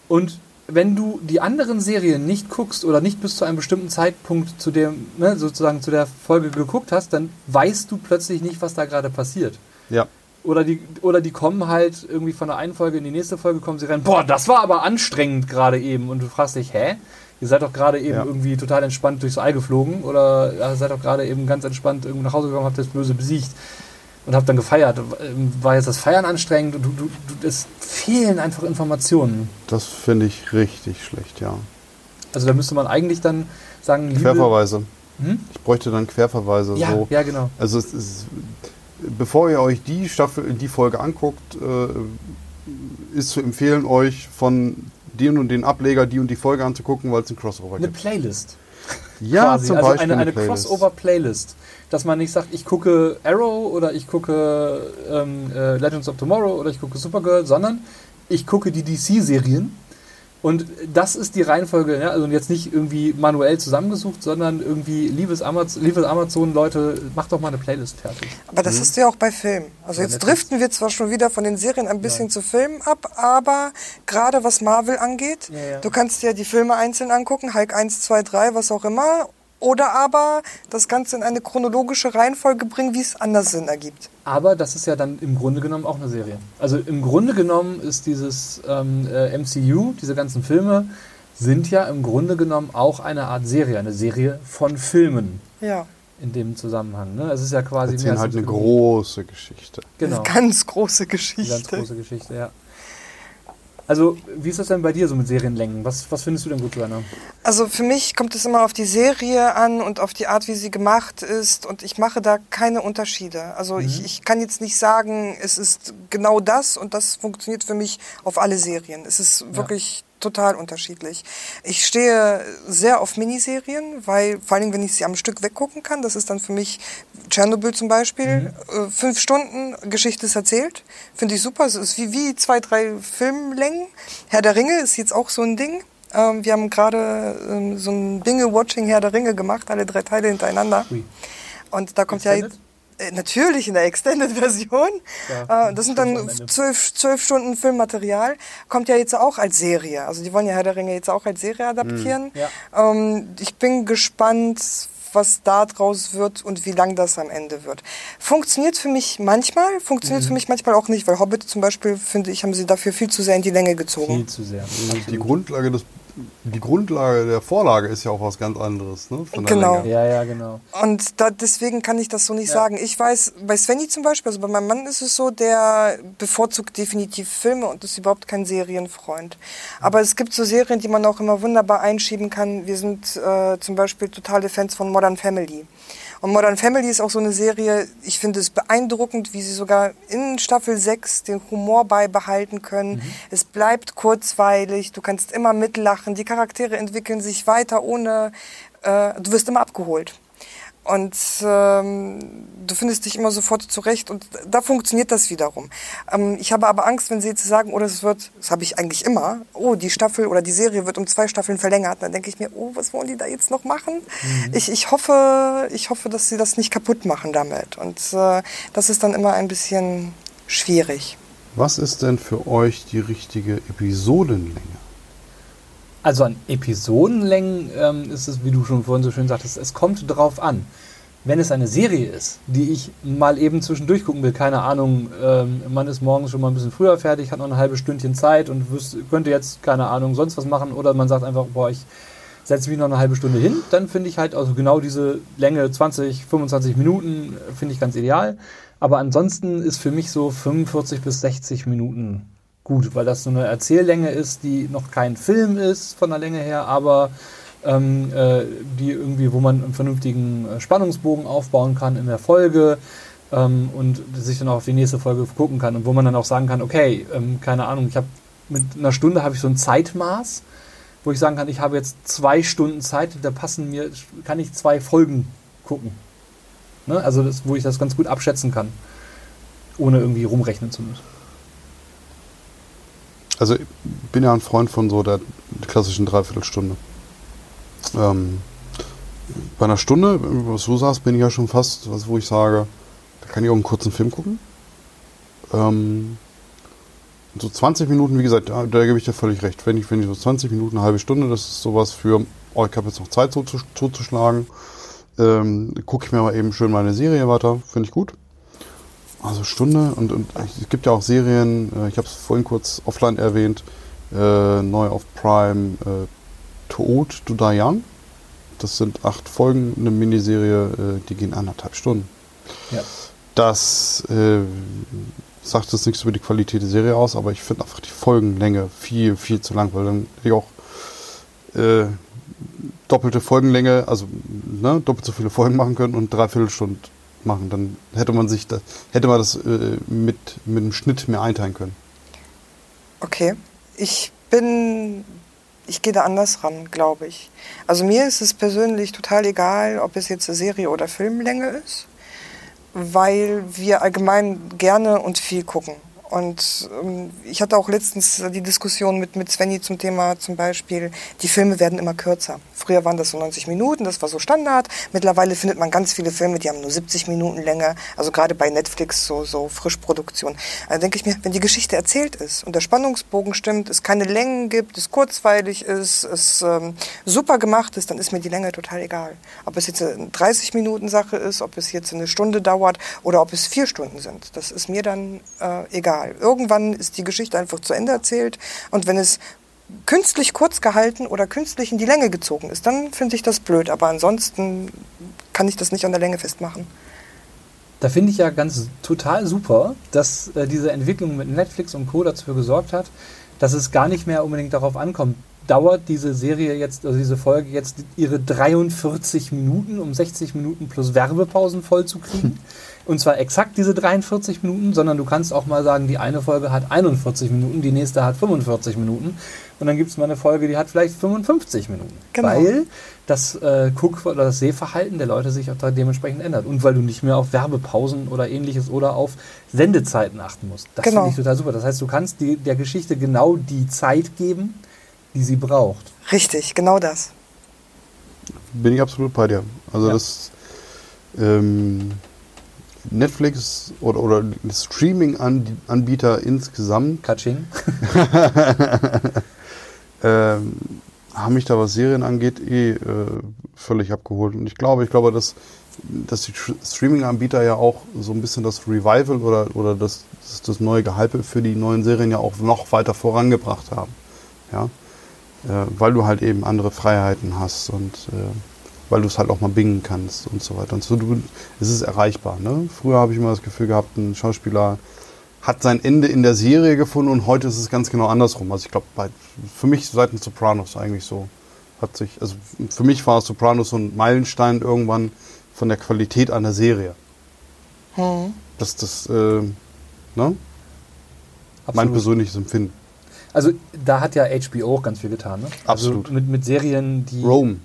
Speaker 1: Und wenn du die anderen Serien nicht guckst oder nicht bis zu einem bestimmten Zeitpunkt zu dem, ne, sozusagen zu der Folge geguckt hast, dann weißt du plötzlich nicht, was da gerade passiert.
Speaker 2: Ja.
Speaker 1: Oder die, oder die kommen halt irgendwie von der einen Folge in die nächste Folge, kommen sie rein, boah, das war aber anstrengend gerade eben. Und du fragst dich, hä? Ihr seid doch gerade eben
Speaker 2: Ja.
Speaker 1: irgendwie total entspannt durchs All geflogen oder ja, seid doch gerade eben ganz entspannt irgendwo nach Hause gekommen, habt das Böse besiegt und habt dann gefeiert. Ähm, War jetzt das Feiern anstrengend? Du, du, du, es fehlen einfach Informationen.
Speaker 2: Das finde ich richtig schlecht, ja.
Speaker 1: Also da müsste man eigentlich dann sagen, liebe...
Speaker 2: Querverweise.
Speaker 1: Hm?
Speaker 2: Ich bräuchte dann Querverweise.
Speaker 1: Ja,
Speaker 2: so.
Speaker 1: ja, genau.
Speaker 2: Also es ist, bevor ihr euch die Staffel, die Folge anguckt, äh, ist zu empfehlen, euch von den und den Ableger die und die Folge anzugucken, weil es ein Crossover
Speaker 1: Eine
Speaker 2: gibt.
Speaker 1: Playlist.
Speaker 2: Ja,
Speaker 1: quasi.
Speaker 2: zum
Speaker 1: also
Speaker 2: Beispiel
Speaker 1: eine, eine
Speaker 2: Playlist.
Speaker 1: Crossover-Playlist. Dass man nicht sagt, ich gucke Arrow oder ich gucke ähm, äh, Legends of Tomorrow oder ich gucke Supergirl, sondern ich gucke die DC-Serien. Und das ist die Reihenfolge, ja? also jetzt nicht irgendwie manuell zusammengesucht, sondern irgendwie, liebes, Amaz liebes Amazon, Leute, macht doch mal eine Playlist fertig.
Speaker 3: Aber das hast du ja auch bei Filmen. Also
Speaker 1: Ja,
Speaker 3: jetzt
Speaker 1: Netflix.
Speaker 3: driften wir zwar schon wieder von den Serien ein bisschen zu Filmen ab, aber gerade was Marvel angeht,
Speaker 1: Ja, ja.
Speaker 3: du kannst dir die Filme einzeln angucken, Hulk 1, 2, 3, was auch immer, oder aber das Ganze in eine chronologische Reihenfolge bringen, wie es anders Sinn ergibt.
Speaker 1: Aber das ist ja dann im Grunde genommen auch eine Serie. Also im Grunde genommen ist dieses ähm, äh, MCU, diese ganzen Filme, sind ja im Grunde genommen auch eine Art Serie, eine Serie von Filmen
Speaker 3: Ja,
Speaker 1: in dem Zusammenhang. Ne? Es ist ja quasi
Speaker 2: Erzählen
Speaker 1: als
Speaker 2: halt eine
Speaker 1: Film.
Speaker 2: große Geschichte.
Speaker 1: genau,
Speaker 3: eine ganz große
Speaker 1: eine ganz
Speaker 3: Geschichte.
Speaker 1: große Geschichte, ja. Also, wie ist das denn bei dir so mit Serienlängen? Was, was findest du denn gut, Joanna?
Speaker 3: Also für mich kommt es immer auf die Serie an und auf die Art, wie sie gemacht ist. Und ich mache da keine Unterschiede. Also ich, ich kann jetzt nicht sagen, es ist genau das und das funktioniert für mich auf alle Serien. Es ist wirklich total unterschiedlich. Ich stehe sehr auf Miniserien, weil vor allem, wenn ich sie am Stück weggucken kann, das ist dann für mich Tschernobyl zum Beispiel. Äh, fünf Stunden, Geschichte ist erzählt. Finde ich super. Es ist wie, wie zwei, drei Filmlängen. Herr der Ringe ist jetzt auch so ein Ding. Ähm, wir haben gerade ähm, so ein Binge-Watching Herr der Ringe gemacht, alle drei Teile hintereinander. Und da kommt ja
Speaker 1: Extended?
Speaker 3: äh, natürlich in der Extended-Version.
Speaker 1: Ja,
Speaker 3: äh, das sind dann zwölf, zwölf Stunden Filmmaterial. Kommt ja jetzt auch als Serie. Also die wollen ja Herr der Ringe jetzt auch als Serie adaptieren.
Speaker 1: Ja.
Speaker 3: Ähm, ich bin gespannt, was da draus wird und wie lang das am Ende wird. Funktioniert für mich manchmal, funktioniert für mich manchmal auch nicht, weil Hobbit zum Beispiel, finde ich, haben sie dafür viel zu sehr in die Länge gezogen.
Speaker 1: Viel zu sehr.
Speaker 2: Die Grundlage des die Grundlage der Vorlage ist ja auch was ganz anderes, ne? Von der
Speaker 3: Genau.
Speaker 2: Länge.
Speaker 1: Ja, ja, genau.
Speaker 3: Und da, deswegen kann ich das so nicht
Speaker 1: Ja.
Speaker 3: sagen. Ich weiß, bei Svenny zum Beispiel, also bei meinem Mann ist es so, der bevorzugt definitiv Filme und ist überhaupt kein Serienfreund. Aber es gibt so Serien, die man auch immer wunderbar einschieben kann. Wir sind äh, zum Beispiel totale Fans von Modern Family. Und Modern Family ist auch so eine Serie, ich finde es beeindruckend, wie sie sogar in Staffel 6 den Humor beibehalten können. Es bleibt kurzweilig, du kannst immer mitlachen, die Charaktere entwickeln sich weiter ohne, äh, du wirst immer abgeholt. Und ähm, du findest dich immer sofort zurecht und da funktioniert das wiederum. Ähm, ich habe aber Angst, wenn sie jetzt sagen, oder es wird, das habe ich eigentlich immer, oh, die Staffel oder die Serie wird um zwei Staffeln verlängert. Dann denke ich mir, oh, was wollen die da jetzt noch machen? Ich, ich, hoffe, ich hoffe, dass sie das nicht kaputt machen damit. Und äh, das ist dann immer ein bisschen schwierig.
Speaker 2: Was ist denn für euch die richtige Episodenlänge?
Speaker 1: Also an Episodenlängen ähm, ist es, wie du schon vorhin so schön sagtest, es kommt drauf an. Wenn es eine Serie ist, die ich mal eben zwischendurch gucken will, keine Ahnung, ähm, man ist morgens schon mal ein bisschen früher fertig, hat noch ein halbes Stündchen Zeit und wüsste, könnte jetzt, keine Ahnung, sonst was machen oder man sagt einfach, boah, ich setze mich noch eine halbe Stunde hin, dann finde ich halt also genau diese Länge 20, 25 Minuten äh, finde ich ganz ideal. Aber ansonsten ist für mich so 45 bis 60 Minuten gut, weil das so eine Erzähllänge ist, die noch kein Film ist von der Länge her, aber ähm, äh, die irgendwie, wo man einen vernünftigen äh, Spannungsbogen aufbauen kann in der Folge ähm, und sich dann auch auf die nächste Folge gucken kann und wo man dann auch sagen kann, okay, ähm, keine Ahnung, ich habe mit einer Stunde habe ich so ein Zeitmaß, wo ich sagen kann, ich habe jetzt zwei Stunden Zeit, da passen mir, kann ich zwei Folgen gucken. Ne? Also das, wo ich das ganz gut abschätzen kann, ohne irgendwie rumrechnen zu müssen.
Speaker 2: Also ich bin ja ein Freund von so der klassischen Dreiviertelstunde. Ähm, bei einer Stunde, was du sagst, bin ich ja schon fast, was, wo ich sage, da kann ich auch einen kurzen Film gucken. Ähm, so 20 Minuten, wie gesagt, da, da gebe ich dir völlig recht. Wenn ich, wenn ich so 20 Minuten, eine halbe Stunde, das ist sowas für, oh, ich habe jetzt noch Zeit so zu, zuzuschlagen, ähm, gucke ich mir mal eben schön meine Serie weiter, finde ich gut. Also Stunde und, und es gibt ja auch Serien, äh, ich habe es vorhin kurz offline erwähnt, äh, neu auf Prime, äh, Tod to Die Young. Das sind acht Folgen, eine Miniserie, äh, die gehen anderthalb Stunden.
Speaker 1: Ja.
Speaker 2: Das äh, sagt jetzt nichts über die Qualität der Serie aus, aber ich finde einfach die Folgenlänge viel, viel zu lang, weil dann hätte ich auch äh, doppelte Folgenlänge, also ne, doppelt so viele Folgen machen können und dreiviertel Stunden machen. Dann hätte man sich das, hätte man das äh, mit, mit einem Schnitt mehr einteilen können.
Speaker 3: Okay. Ich bin, ich gehe da anders ran, glaube ich. Also mir ist es persönlich total egal, ob es jetzt eine Serie oder Filmlänge ist, weil wir allgemein gerne und viel gucken. Und ähm, ich hatte auch letztens die Diskussion mit, mit Svenny zum Thema zum Beispiel, die Filme werden immer kürzer. Früher waren das so 90 Minuten, das war so Standard. Mittlerweile findet man ganz viele Filme, die haben nur 70 Minuten Länge. Also gerade bei Netflix so, so Frischproduktion. Also denke ich mir, wenn die Geschichte erzählt ist und der Spannungsbogen stimmt, es keine Längen gibt, es kurzweilig ist, es ähm, super gemacht ist, dann ist mir die Länge total egal. Ob es jetzt eine 30 Minuten Sache ist, ob es jetzt eine Stunde dauert oder ob es vier Stunden sind. Das ist mir dann äh, egal. Irgendwann ist die Geschichte einfach zu Ende erzählt und wenn es künstlich kurz gehalten oder künstlich in die Länge gezogen ist, dann finde ich das blöd. Aber ansonsten kann ich das nicht an der Länge festmachen.
Speaker 1: Da finde ich ja ganz total super, dass äh, diese Entwicklung mit Netflix und Co. dafür gesorgt hat, dass es gar nicht mehr unbedingt darauf ankommt, dauert diese Serie jetzt, also diese Folge jetzt ihre 43 Minuten, um 60 Minuten plus Werbepausen voll zu kriegen. Und zwar exakt diese 43 Minuten, sondern du kannst auch mal sagen, die eine Folge hat 41 Minuten, die nächste hat 45 Minuten. Und dann gibt es mal eine Folge, die hat vielleicht 55 Minuten.
Speaker 3: Genau.
Speaker 1: Weil das äh, Guck- oder das Sehverhalten der Leute sich auch da dementsprechend ändert. Und weil du nicht mehr auf Werbepausen oder ähnliches oder auf Sendezeiten achten musst. Das
Speaker 3: Genau.
Speaker 1: finde ich total super. Das heißt, du kannst die, der Geschichte genau die Zeit geben, die sie braucht.
Speaker 3: Richtig, genau das.
Speaker 2: Bin ich absolut bei dir. Also
Speaker 1: Ja.
Speaker 2: das ähm, Netflix oder, oder Streaming-Anbieter insgesamt
Speaker 1: Katsching.
Speaker 2: ähm, haben mich da, was Serien angeht, eh äh, völlig abgeholt. Und ich glaube, ich glaube, dass, dass die Tr- Streaming-Anbieter ja auch so ein bisschen das Revival oder, oder das, das, das neue Gehype für die neuen Serien ja auch noch weiter vorangebracht haben. Ja? Äh, weil du halt eben andere Freiheiten hast und äh, weil du es halt auch mal bingen kannst und so weiter. Und so, du, es ist erreichbar. Ne? Früher habe ich immer das Gefühl gehabt, ein Schauspieler hat sein Ende in der Serie gefunden und heute ist es ganz genau andersrum. Also ich glaube, bei- für mich seit den Sopranos eigentlich so hat sich, also für mich war Sopranos so ein Meilenstein irgendwann von der Qualität einer Serie.
Speaker 3: Hm.
Speaker 2: Das das äh, ne? mein persönliches Empfinden.
Speaker 1: Also da hat ja HBO auch ganz viel getan. Ne?
Speaker 2: Absolut.
Speaker 1: Also mit, mit Serien, die...
Speaker 2: Rome.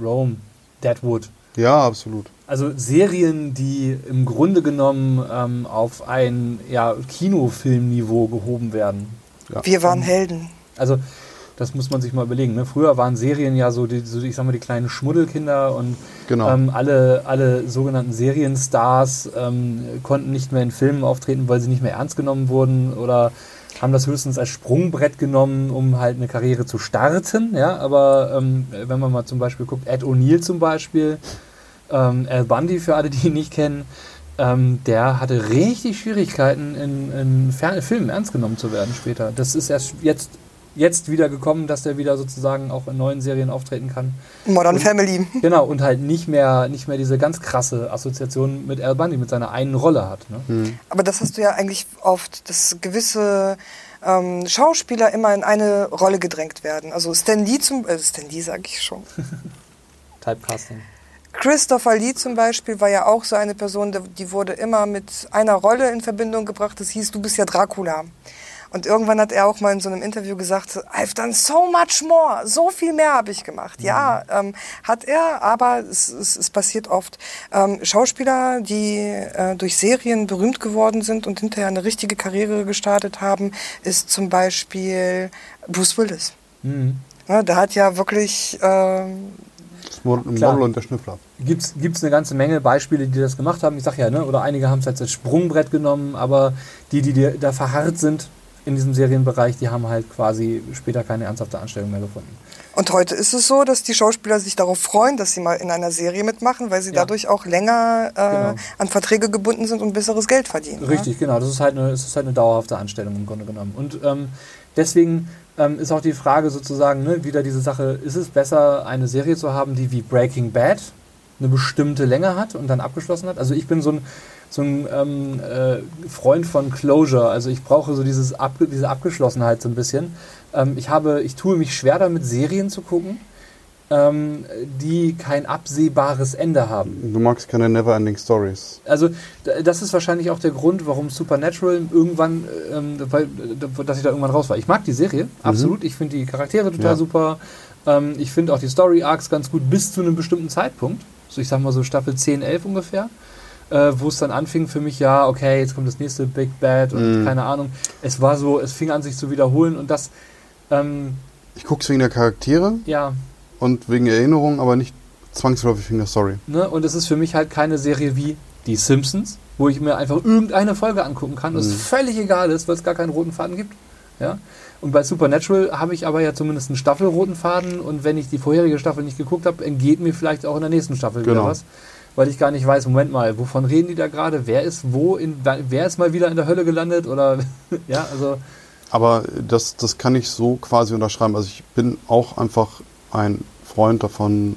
Speaker 1: Rome. Deadwood.
Speaker 2: Ja, absolut.
Speaker 1: Also Serien, die im Grunde genommen ähm, auf ein ja, Kinofilmniveau gehoben werden.
Speaker 2: Ja.
Speaker 3: Wir waren Helden.
Speaker 1: Also das muss man sich mal überlegen. Ne? Früher waren Serien ja so, die, so, ich sag mal, die kleinen Schmuddelkinder und
Speaker 2: Genau.
Speaker 1: ähm, alle, alle sogenannten Serienstars ähm, konnten nicht mehr in Filmen auftreten, weil sie nicht mehr ernst genommen wurden oder haben das höchstens als Sprungbrett genommen, um halt eine Karriere zu starten. Ja? Aber ähm, wenn man mal zum Beispiel guckt, Ed O'Neill zum Beispiel, ähm, Al Bundy für alle, die ihn nicht kennen, ähm, der hatte richtig Schwierigkeiten, in, in Filmen ernst genommen zu werden später. Das ist erst jetzt, jetzt wieder gekommen, dass der wieder sozusagen auch in neuen Serien auftreten kann.
Speaker 3: Modern
Speaker 1: Und-
Speaker 3: Family.
Speaker 1: Genau, und halt nicht mehr, nicht mehr diese ganz krasse Assoziation mit Al Bundy, mit seiner einen Rolle hat. Ne?
Speaker 2: Hm.
Speaker 3: Aber das hast du ja eigentlich oft, dass gewisse ähm, Schauspieler immer in eine Rolle gedrängt werden. Also Stan Lee zum äh, Stan Lee sage ich schon.
Speaker 1: Typecasting.
Speaker 3: Christopher Lee zum Beispiel war ja auch so eine Person, die wurde immer mit einer Rolle in Verbindung gebracht. Das hieß, du bist ja Dracula. Und irgendwann hat er auch mal in so einem Interview gesagt, I've done so much more, so viel mehr habe ich gemacht. Ja, ähm, hat er, aber es, es, es passiert oft. Ähm, Schauspieler, die äh, durch Serien berühmt geworden sind und hinterher eine richtige Karriere gestartet haben, ist zum Beispiel Bruce Willis.
Speaker 1: Mhm.
Speaker 3: Ja, der hat ja wirklich ähm,
Speaker 2: Das Model, und der Schnüffler.
Speaker 1: Gibt's gibt's eine ganze Menge Beispiele, die das gemacht haben. Ich sag ja, ne? oder einige haben es als Sprungbrett genommen, aber die, die die da verharrt sind in diesem Serienbereich, die haben halt quasi später keine ernsthafte Anstellung mehr gefunden.
Speaker 3: Und heute ist es so, dass die Schauspieler sich darauf freuen, dass sie mal in einer Serie mitmachen, weil sie
Speaker 1: Ja.
Speaker 3: dadurch auch länger äh,
Speaker 1: Genau.
Speaker 3: an Verträge gebunden sind und besseres Geld verdienen. ne?
Speaker 1: Richtig, genau. Das ist halt eine, das ist halt eine dauerhafte Anstellung im Grunde genommen. Und ähm, deswegen ähm, ist auch die Frage sozusagen, ne, wieder diese Sache, ist es besser, eine Serie zu haben, die wie Breaking Bad eine bestimmte Länge hat und dann abgeschlossen hat? Also ich bin so ein, so ein ähm, äh, Freund von Closure. Also ich brauche so dieses Abge diese Abgeschlossenheit so ein bisschen. Ähm, ich habe, ich tue mich schwer damit, Serien zu gucken, ähm, die kein absehbares Ende haben.
Speaker 2: Du magst keine Neverending Stories.
Speaker 1: Also das ist wahrscheinlich auch der Grund, warum Supernatural irgendwann, ähm, weil, äh, dass ich da irgendwann raus war. Ich mag die Serie, absolut. Ich finde die Charaktere total
Speaker 2: Ja.
Speaker 1: super. Ähm, ich finde auch die Story Arcs ganz gut bis zu einem bestimmten Zeitpunkt. So ich sag mal so Staffel 10, 11 ungefähr. Äh, wo es dann anfing für mich, ja, okay, jetzt kommt das nächste Big Bad und
Speaker 2: Mhm.
Speaker 1: keine Ahnung. Es war so, es fing an sich zu wiederholen und das, ähm,
Speaker 2: Ich guck's wegen der Charaktere
Speaker 1: ja,
Speaker 2: und wegen Erinnerungen, aber nicht zwangsläufig wegen der Story.
Speaker 1: Ne? Und es ist für mich halt keine Serie wie Die Simpsons, wo ich mir einfach irgendeine Folge angucken kann und es
Speaker 2: Mhm.
Speaker 1: völlig egal ist, weil es gar keinen roten Faden gibt. Ja? Und bei Supernatural habe ich aber ja zumindest einen staffelroten Faden und wenn ich die vorherige Staffel nicht geguckt habe, entgeht mir vielleicht auch in der nächsten Staffel wieder
Speaker 2: Genau.
Speaker 1: was. Weil ich gar nicht weiß, Moment mal, wovon reden die da gerade? Wer ist wo, in, wer ist mal wieder in der Hölle gelandet? Oder ja, also
Speaker 2: Aber das, das kann ich so quasi unterschreiben. Also ich bin auch einfach ein Freund davon,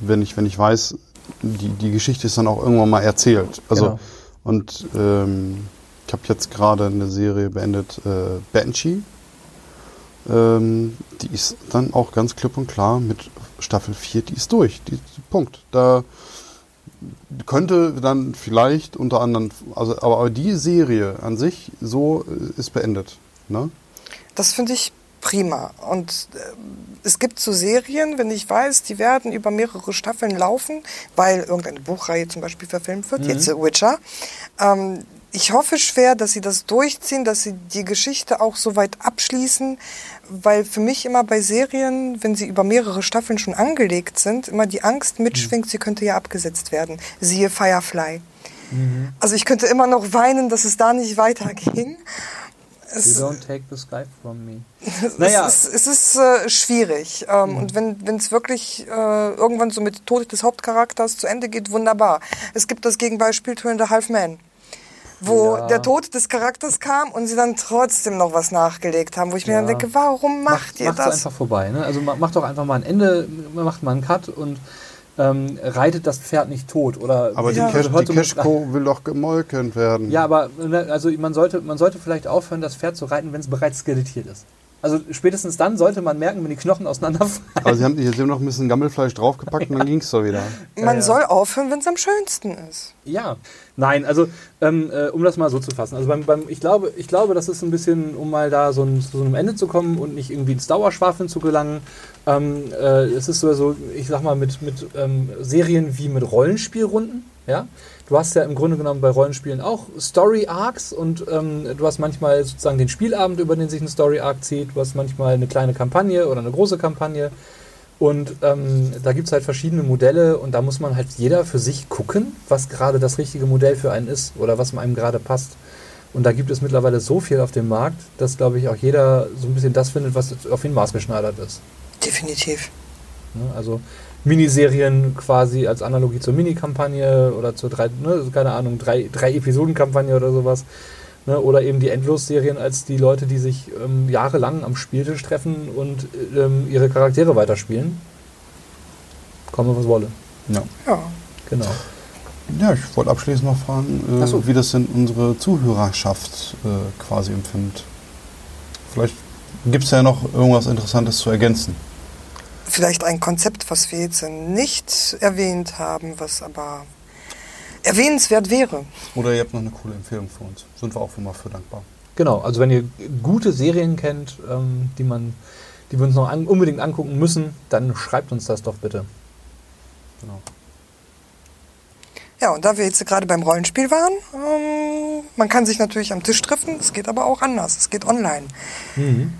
Speaker 2: wenn ich, wenn ich weiß, die, die Geschichte ist dann auch irgendwann mal erzählt. Also
Speaker 1: Genau.
Speaker 2: und ähm, ich habe jetzt gerade eine Serie beendet, äh, Banshee. Ähm, die ist dann auch ganz klipp und klar mit Staffel 4, die ist durch. Die, Punkt. Da könnte dann vielleicht unter anderem, also aber, aber die Serie an sich so äh, ist beendet. Ne?
Speaker 3: Das finde ich prima. Und äh, es gibt so Serien, wenn ich weiß, die werden über mehrere Staffeln laufen, weil irgendeine Buchreihe zum Beispiel verfilmt wird,
Speaker 1: Mhm.
Speaker 3: jetzt The Witcher. Ähm, ich hoffe schwer, dass sie das durchziehen, dass sie die Geschichte auch so weit abschließen, weil für mich immer bei Serien, wenn sie über mehrere Staffeln schon angelegt sind, immer die Angst mitschwingt, sie könnte ja abgesetzt werden. Siehe Firefly. Also ich könnte immer noch weinen, dass es da nicht weiterging. Es,
Speaker 1: You don't take the sky from me.
Speaker 3: es
Speaker 1: Naja.
Speaker 3: ist, es ist äh, schwierig. Ähm,
Speaker 1: Mhm.
Speaker 3: Und wenn es wirklich äh, irgendwann so mit Tod des Hauptcharakters zu Ende geht, wunderbar. Es gibt das Gegenbeispiel Two and a Half Men. Wo
Speaker 1: Ja.
Speaker 3: der Tod des Charakters kam und sie dann trotzdem noch was nachgelegt haben, wo ich mir dann
Speaker 1: Ja.
Speaker 3: denke, warum macht ihr
Speaker 1: macht's
Speaker 3: das?
Speaker 1: einfach vorbei. Ne? Also ma- macht doch einfach mal ein Ende, macht mal einen Cut und ähm, reitet das Pferd nicht tot. Oder
Speaker 2: Aber
Speaker 3: Ja.
Speaker 2: die, Cash, die
Speaker 1: Heute-
Speaker 2: Cashco will doch gemolken werden.
Speaker 1: Ja, aber ne, also man sollte, man sollte vielleicht aufhören, das Pferd zu reiten, wenn es bereits skelettiert ist. Also spätestens dann sollte man merken, wenn die Knochen auseinanderfallen.
Speaker 2: Aber sie haben, sie haben noch ein bisschen Gammelfleisch draufgepackt und dann ging es doch wieder.
Speaker 3: Man
Speaker 1: ja.
Speaker 3: soll aufhören, wenn es am schönsten ist.
Speaker 1: Ja, nein, also ähm, äh, um das mal so zu fassen. Also beim, beim, ich, glaube, ich glaube, das ist ein bisschen, um mal da so, ein, zu so einem Ende zu kommen und nicht irgendwie ins Dauerschwafeln zu gelangen. Ähm, äh, es ist so, so, ich sag mal, mit, mit ähm, Serien wie mit Rollenspielrunden. Ja? Du hast ja im Grunde genommen bei Rollenspielen auch Story-Arcs und ähm, du hast manchmal sozusagen den Spielabend, über den sich ein Story-Arc zieht. Du hast manchmal eine kleine Kampagne oder eine große Kampagne. Und ähm, da gibt es halt verschiedene Modelle und da muss man halt jeder für sich gucken, was gerade das richtige Modell für einen ist oder was einem gerade passt. Und da gibt es mittlerweile so viel auf dem Markt, dass, glaube ich, auch jeder so ein bisschen das findet, was auf ihn maßgeschneidert ist.
Speaker 3: Definitiv.
Speaker 1: Ne? Also Miniserien quasi als Analogie zur Mini-Kampagne oder zur drei, ne, keine Ahnung, drei, drei Episoden-Kampagne oder sowas. Ne? Oder eben die Endlos-Serien als die Leute, die sich ähm, jahrelang am Spieltisch treffen und ähm, ihre Charaktere weiterspielen. Komme, was wolle.
Speaker 2: Ja.
Speaker 3: Ja.
Speaker 1: Genau.
Speaker 2: ja, ich wollte abschließend noch fragen, äh,
Speaker 1: so.
Speaker 2: wie das denn unsere Zuhörerschaft äh, quasi empfindet. Vielleicht gibt es ja noch irgendwas Interessantes zu ergänzen.
Speaker 3: Vielleicht ein Konzept, was wir jetzt nicht erwähnt haben, was aber erwähnenswert wäre.
Speaker 2: Oder ihr habt noch eine coole Empfehlung für uns. Sind wir auch immer für dankbar.
Speaker 1: Genau, also wenn ihr gute Serien kennt, ähm, die man, die wir uns noch an, unbedingt angucken müssen, dann schreibt uns das doch bitte.
Speaker 2: Genau.
Speaker 3: Ja, und da wir jetzt gerade beim Rollenspiel waren, ähm, man kann sich natürlich am Tisch treffen, es geht aber auch anders, es geht online.
Speaker 1: Mhm.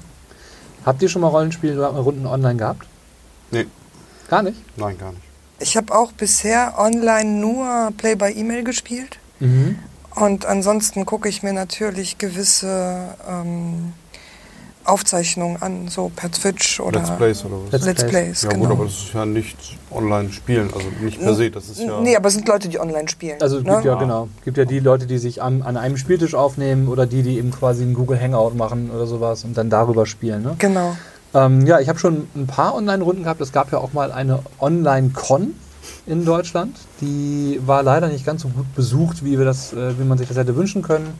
Speaker 1: Habt ihr schon mal Rollenspielrunden online gehabt?
Speaker 2: Nee,
Speaker 1: Gar nicht?
Speaker 2: nein, gar nicht.
Speaker 3: Ich habe auch bisher online nur Play by E-Mail gespielt
Speaker 1: Mhm.
Speaker 3: und ansonsten gucke ich mir natürlich gewisse ähm, Aufzeichnungen an, so per Twitch oder
Speaker 2: Let's Plays oder was?
Speaker 1: Let's
Speaker 3: Let's
Speaker 1: Plays.
Speaker 3: Plays,
Speaker 2: ja
Speaker 3: genau.
Speaker 2: gut, aber das ist ja nicht online spielen, also nicht per se. Das ist ja.
Speaker 3: Nee, aber es sind Leute, die online spielen.
Speaker 1: Also es
Speaker 3: ne?
Speaker 1: gibt ja genau, gibt ja die Leute, die sich an, an einem Spieltisch aufnehmen oder die, die eben quasi einen Google Hangout machen oder sowas und dann darüber spielen. Ne?
Speaker 3: Genau.
Speaker 1: Ähm, ja, ich habe schon ein paar Online-Runden gehabt. Es gab ja auch mal eine Online-Con in Deutschland. Die war leider nicht ganz so gut besucht, wie, wir das, äh, wie man sich das hätte wünschen können.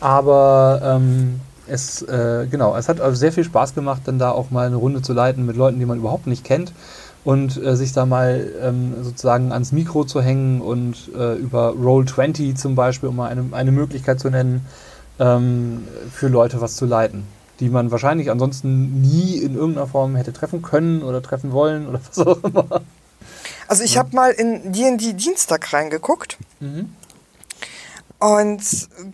Speaker 1: Aber ähm, es, äh, genau, es hat sehr viel Spaß gemacht, dann da auch mal eine Runde zu leiten mit Leuten, die man überhaupt nicht kennt. Und äh, sich da mal ähm, sozusagen ans Mikro zu hängen und äh, über Roll20 zum Beispiel, um mal eine, eine Möglichkeit zu nennen, ähm, für Leute was zu leiten die man wahrscheinlich ansonsten nie in irgendeiner Form hätte treffen können oder treffen wollen oder was auch immer.
Speaker 3: Also ich habe mal in D&D Dienstag reingeguckt
Speaker 1: Mhm.
Speaker 3: und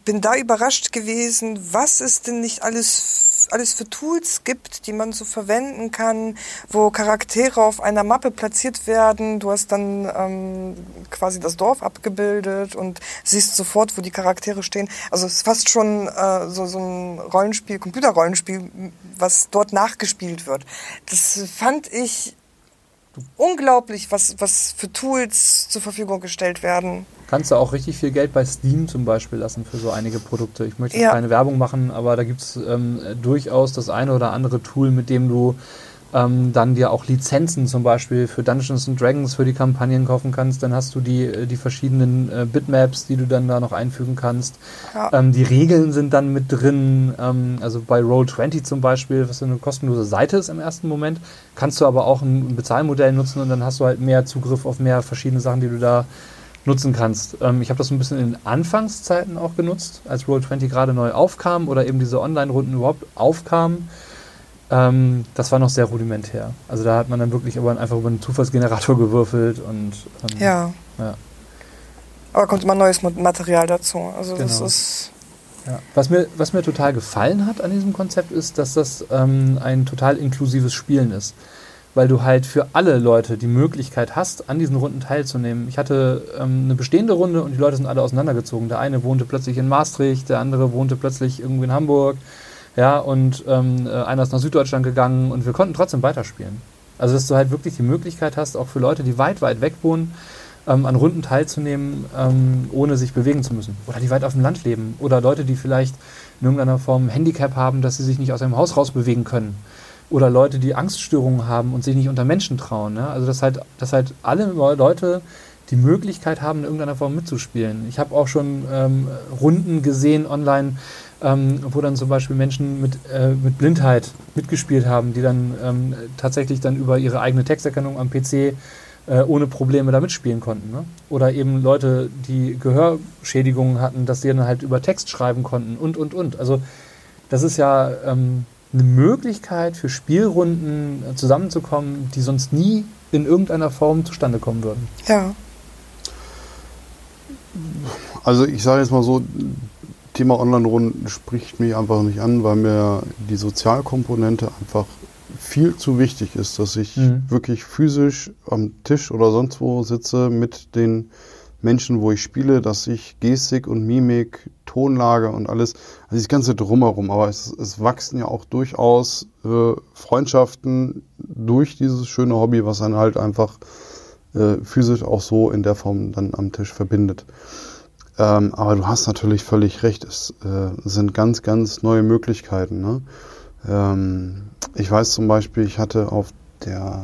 Speaker 3: bin da überrascht gewesen, was es denn nicht alles, alles für Tools gibt, die man so verwenden kann, wo Charaktere auf einer Mappe platziert werden. Du hast dann ähm, quasi das Dorf abgebildet und siehst sofort, wo die Charaktere stehen. Also es ist fast schon äh, so, so ein Rollenspiel, Computerrollenspiel, was dort nachgespielt wird. Das fand ich unglaublich, was, was für Tools zur Verfügung gestellt werden.
Speaker 1: Kannst du auch richtig viel Geld bei Steam zum Beispiel lassen für so einige Produkte. Ich möchte
Speaker 3: Ja.
Speaker 1: keine Werbung machen, aber da gibt es ähm, durchaus das eine oder andere Tool, mit dem du ähm, dann dir auch Lizenzen zum Beispiel für Dungeons and Dragons für die Kampagnen kaufen kannst. Dann hast du die, äh, die verschiedenen äh, Bitmaps, die du dann da noch einfügen kannst.
Speaker 3: Ja.
Speaker 1: Ähm, die Regeln sind dann mit drin. Ähm, also bei Roll20 zum Beispiel, was eine kostenlose Seite ist im ersten Moment, kannst du aber auch ein, ein Bezahlmodell nutzen und dann hast du halt mehr Zugriff auf mehr verschiedene Sachen, die du da nutzen kannst. Ähm, ich habe das ein bisschen in Anfangszeiten auch genutzt, als Roll20 gerade neu aufkam oder eben diese Online-Runden überhaupt aufkamen. Ähm, das war noch sehr rudimentär. Also da hat man dann wirklich aber einfach über einen Zufallsgenerator gewürfelt und ähm,
Speaker 3: Ja.
Speaker 1: ja.
Speaker 3: Aber kommt immer neues Material dazu. Also das
Speaker 1: Genau.
Speaker 3: ist.
Speaker 1: Ja. Was, mir, was mir total gefallen hat an diesem Konzept ist, dass das ähm, ein total inklusives Spielen ist. Weil du halt für alle Leute die Möglichkeit hast, an diesen Runden teilzunehmen. Ich hatte ähm, eine bestehende Runde und die Leute sind alle auseinandergezogen. Der eine wohnte plötzlich in Maastricht, der andere wohnte plötzlich irgendwo in Hamburg. Ja, und ähm, äh, einer ist nach Süddeutschland gegangen und wir konnten trotzdem weiterspielen. Also, dass du halt wirklich die Möglichkeit hast, auch für Leute, die weit, weit weg wohnen, ähm, an Runden teilzunehmen, ähm, ohne sich bewegen zu müssen. Oder die weit auf dem Land leben. Oder Leute, die vielleicht in irgendeiner Form Handicap haben, dass sie sich nicht aus einem Haus rausbewegen können. Oder Leute, die Angststörungen haben und sich nicht unter Menschen trauen. Ne? Also, dass halt, dass halt alle Leute die Möglichkeit haben, in irgendeiner Form mitzuspielen. Ich habe auch schon ähm, Runden gesehen online, ähm, wo dann zum Beispiel Menschen mit, äh, mit Blindheit mitgespielt haben, die dann ähm, tatsächlich dann über ihre eigene Texterkennung am PC äh, ohne Probleme da mitspielen konnten. Ne? Oder eben Leute, die Gehörschädigungen hatten, dass sie dann halt über Text schreiben konnten und, und, und. Also das ist ja ähm, eine Möglichkeit für Spielrunden äh, zusammenzukommen, die sonst nie in irgendeiner Form zustande kommen würden.
Speaker 3: Ja.
Speaker 2: Also ich sage jetzt mal so, Thema Online-Runden spricht mich einfach nicht an, weil mir die Sozialkomponente einfach viel zu wichtig ist, dass ich mhm. wirklich physisch am Tisch oder sonst wo sitze mit den Menschen, wo ich spiele, dass ich Gestik und Mimik, Tonlage und alles, also das ganze drumherum, aber es, es wachsen ja auch durchaus äh, Freundschaften durch dieses schöne Hobby, was dann halt einfach äh, physisch auch so in der Form dann am Tisch verbindet. Ähm, aber du hast natürlich völlig recht, es äh, sind ganz, ganz neue Möglichkeiten. Ne? Ähm, ich weiß zum Beispiel, ich hatte auf der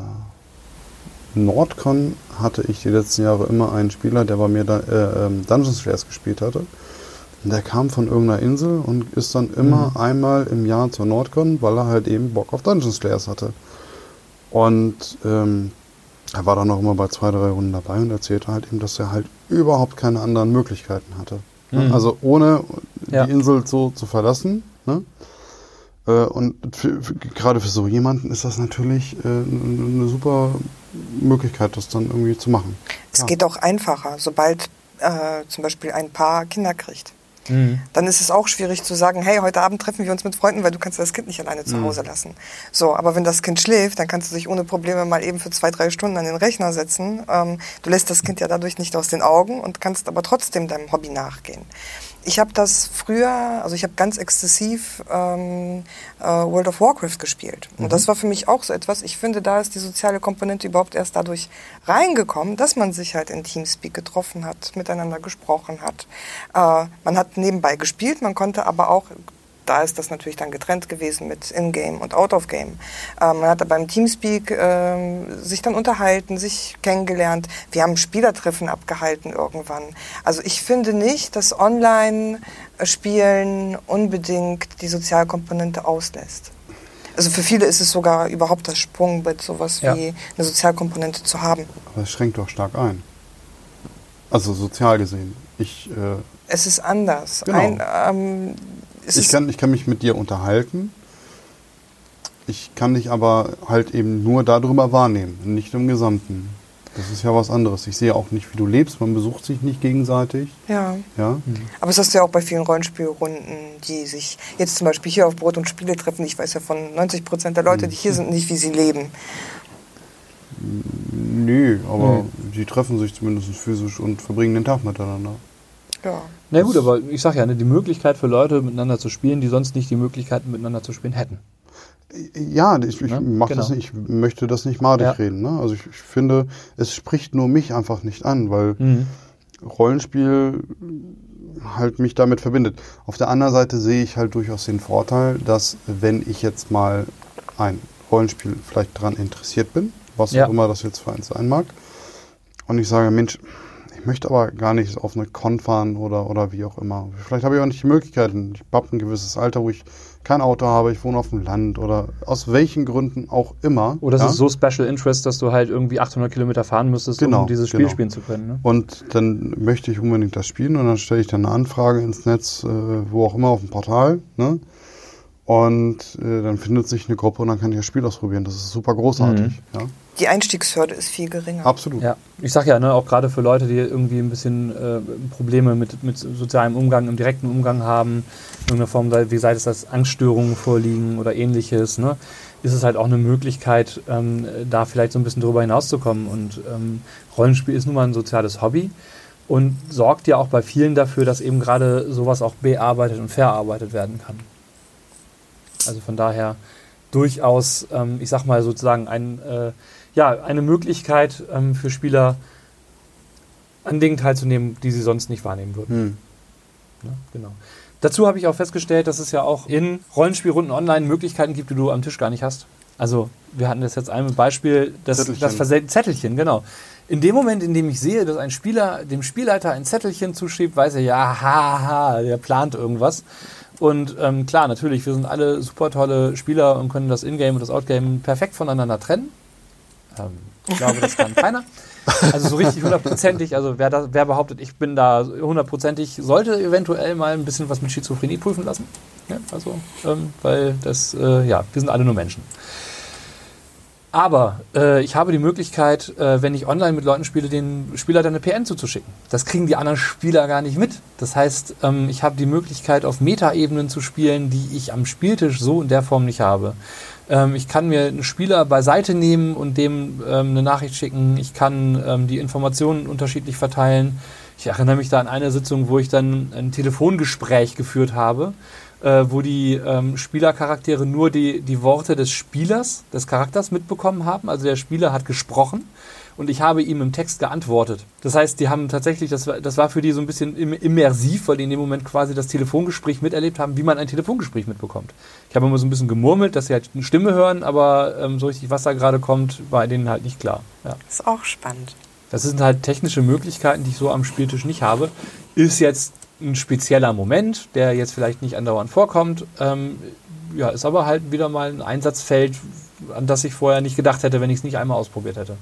Speaker 2: Nordcon hatte ich die letzten Jahre immer einen Spieler, der bei mir da, äh, ähm, Dungeons Slayers gespielt hatte. Und der kam von irgendeiner Insel und ist dann immer mhm. einmal im Jahr zur Nordcon, weil er halt eben Bock auf Dungeons Slayers hatte. Und ähm, er war dann noch immer bei zwei, drei Runden dabei und erzählte halt eben, dass er halt überhaupt keine anderen Möglichkeiten hatte. Mhm. Also ohne ja. die Insel so zu verlassen. Ne? Äh, und für, für, gerade für so jemanden ist das natürlich äh, eine super Möglichkeit, das dann irgendwie zu machen.
Speaker 3: Es ja. geht auch einfacher, sobald äh, zum Beispiel ein Paar Kinder kriegt. Mhm. Dann ist es auch schwierig zu sagen, hey, heute Abend treffen wir uns mit Freunden, weil du kannst das Kind nicht alleine zu mhm. Hause lassen. So, aber wenn das Kind schläft, dann kannst du dich ohne Probleme mal eben für zwei, drei Stunden an den Rechner setzen. Ähm, du lässt das Kind ja dadurch nicht aus den Augen und kannst aber trotzdem deinem Hobby nachgehen. Ich habe das früher, also ich habe ganz exzessiv ähm, äh, World of Warcraft gespielt. Und mhm. das war für mich auch so etwas. Ich finde, da ist die soziale Komponente überhaupt erst dadurch reingekommen, dass man sich halt in Teamspeak getroffen hat, miteinander gesprochen hat. Äh, man hat nebenbei gespielt, man konnte aber auch da ist das natürlich dann getrennt gewesen mit In-Game und Out-of-Game. Ähm, man hat da beim Teamspeak äh, sich dann unterhalten, sich kennengelernt. Wir haben Spielertreffen abgehalten irgendwann. Also ich finde nicht, dass Online-Spielen unbedingt die Sozialkomponente auslässt. Also für viele ist es sogar überhaupt das Sprungbrett, sowas ja. wie eine Sozialkomponente zu haben.
Speaker 2: Aber es schränkt doch stark ein. Also sozial gesehen. Ich, äh
Speaker 3: es ist anders.
Speaker 2: Genau. Ein, ähm, ich, kann, ich kann mich mit dir unterhalten. Ich kann dich aber halt eben nur darüber wahrnehmen, nicht im Gesamten. Das ist ja was anderes. Ich sehe auch nicht, wie du lebst. Man besucht sich nicht gegenseitig.
Speaker 3: Ja. ja? Mhm. Aber das hast du ja auch bei vielen Rollenspielrunden, die sich jetzt zum Beispiel hier auf Brot und Spiele treffen. Ich weiß ja von 90 Prozent der Leute, die hier sind, nicht, wie sie leben.
Speaker 2: Nö, aber mhm. die treffen sich zumindest physisch und verbringen den Tag miteinander.
Speaker 1: Ja. Na gut, aber ich sag ja, ne, die Möglichkeit für Leute miteinander zu spielen, die sonst nicht die Möglichkeit miteinander zu spielen hätten.
Speaker 2: Ja, ich, ich, ne? mach genau. das nicht, ich möchte das nicht madig ja. reden. Ne? Also ich, ich, finde, es spricht nur mich einfach nicht an, weil mhm. Rollenspiel halt mich damit verbindet. Auf der anderen Seite sehe ich halt durchaus den Vorteil, dass wenn ich jetzt mal ein Rollenspiel vielleicht daran interessiert bin, was ja. auch immer das jetzt für eins sein mag, und ich sage, Mensch, ich möchte aber gar nicht auf eine Con fahren oder, oder wie auch immer. Vielleicht habe ich auch nicht die Möglichkeiten. Ich habe ein gewisses Alter, wo ich kein Auto habe, ich wohne auf dem Land oder aus welchen Gründen auch immer.
Speaker 1: Oder es ja? ist so Special Interest, dass du halt irgendwie 800 Kilometer fahren müsstest, genau, um dieses Spiel genau. spielen zu können. Ne?
Speaker 2: Und dann möchte ich unbedingt das spielen und dann stelle ich dann eine Anfrage ins Netz, äh, wo auch immer, auf dem Portal. Ne? Und äh, dann findet sich eine Gruppe und dann kann ich das Spiel ausprobieren. Das ist super großartig. Mhm. Ja?
Speaker 3: Die Einstiegshürde ist viel geringer.
Speaker 2: Absolut.
Speaker 1: Ja, ich sag ja, ne, auch gerade für Leute, die irgendwie ein bisschen äh, Probleme mit, mit sozialem Umgang, im direkten Umgang haben, in irgendeiner Form, wie sei es, dass Angststörungen vorliegen oder ähnliches, ne, ist es halt auch eine Möglichkeit, ähm, da vielleicht so ein bisschen drüber hinauszukommen. Und ähm, Rollenspiel ist nun mal ein soziales Hobby und sorgt ja auch bei vielen dafür, dass eben gerade sowas auch bearbeitet und verarbeitet werden kann. Also von daher durchaus, ähm, ich sag mal sozusagen ein, äh, ja, eine Möglichkeit ähm, für Spieler, an Dingen teilzunehmen, die sie sonst nicht wahrnehmen würden.
Speaker 2: Hm.
Speaker 1: Ja, genau. Dazu habe ich auch festgestellt, dass es ja auch in Rollenspielrunden online Möglichkeiten gibt, die du am Tisch gar nicht hast. Also wir hatten das jetzt ein Beispiel, das
Speaker 2: Zettelchen.
Speaker 1: das Versel- Zettelchen, genau. In dem Moment, in dem ich sehe, dass ein Spieler dem Spielleiter ein Zettelchen zuschiebt, weiß er, ja, haha, der plant irgendwas. Und ähm, klar, natürlich, wir sind alle super tolle Spieler und können das Ingame und das Outgame perfekt voneinander trennen. Ähm, ich glaube, das kann keiner. Also so richtig hundertprozentig, also wer, da, wer behauptet, ich bin da hundertprozentig, sollte eventuell mal ein bisschen was mit Schizophrenie prüfen lassen. Ja, also, ähm, weil das, äh, ja, wir sind alle nur Menschen. Aber äh, ich habe die Möglichkeit, äh, wenn ich online mit Leuten spiele, den Spieler dann eine PN zuzuschicken. Das kriegen die anderen Spieler gar nicht mit. Das heißt, ähm, ich habe die Möglichkeit, auf Metaebenen zu spielen, die ich am Spieltisch so in der Form nicht habe. Ähm, ich kann mir einen Spieler beiseite nehmen und dem ähm, eine Nachricht schicken. Ich kann ähm, die Informationen unterschiedlich verteilen. Ich erinnere mich da an eine Sitzung, wo ich dann ein Telefongespräch geführt habe, äh, wo die ähm, Spielercharaktere nur die, die Worte des Spielers, des Charakters mitbekommen haben. Also der Spieler hat gesprochen und ich habe ihm im Text geantwortet. Das heißt, die haben tatsächlich, das war, das war für die so ein bisschen im- immersiv, weil die in dem Moment quasi das Telefongespräch miterlebt haben, wie man ein Telefongespräch mitbekommt. Ich habe immer so ein bisschen gemurmelt, dass sie halt eine Stimme hören, aber ähm, so richtig, was da gerade kommt, war denen halt nicht klar. Ja.
Speaker 3: Ist auch spannend.
Speaker 1: Das sind halt technische Möglichkeiten, die ich so am Spieltisch nicht habe. Ist jetzt ein spezieller Moment, der jetzt vielleicht nicht andauernd vorkommt. Ähm, ja, ist aber halt wieder mal ein Einsatzfeld, an das ich vorher nicht gedacht hätte, wenn ich es nicht einmal ausprobiert hätte.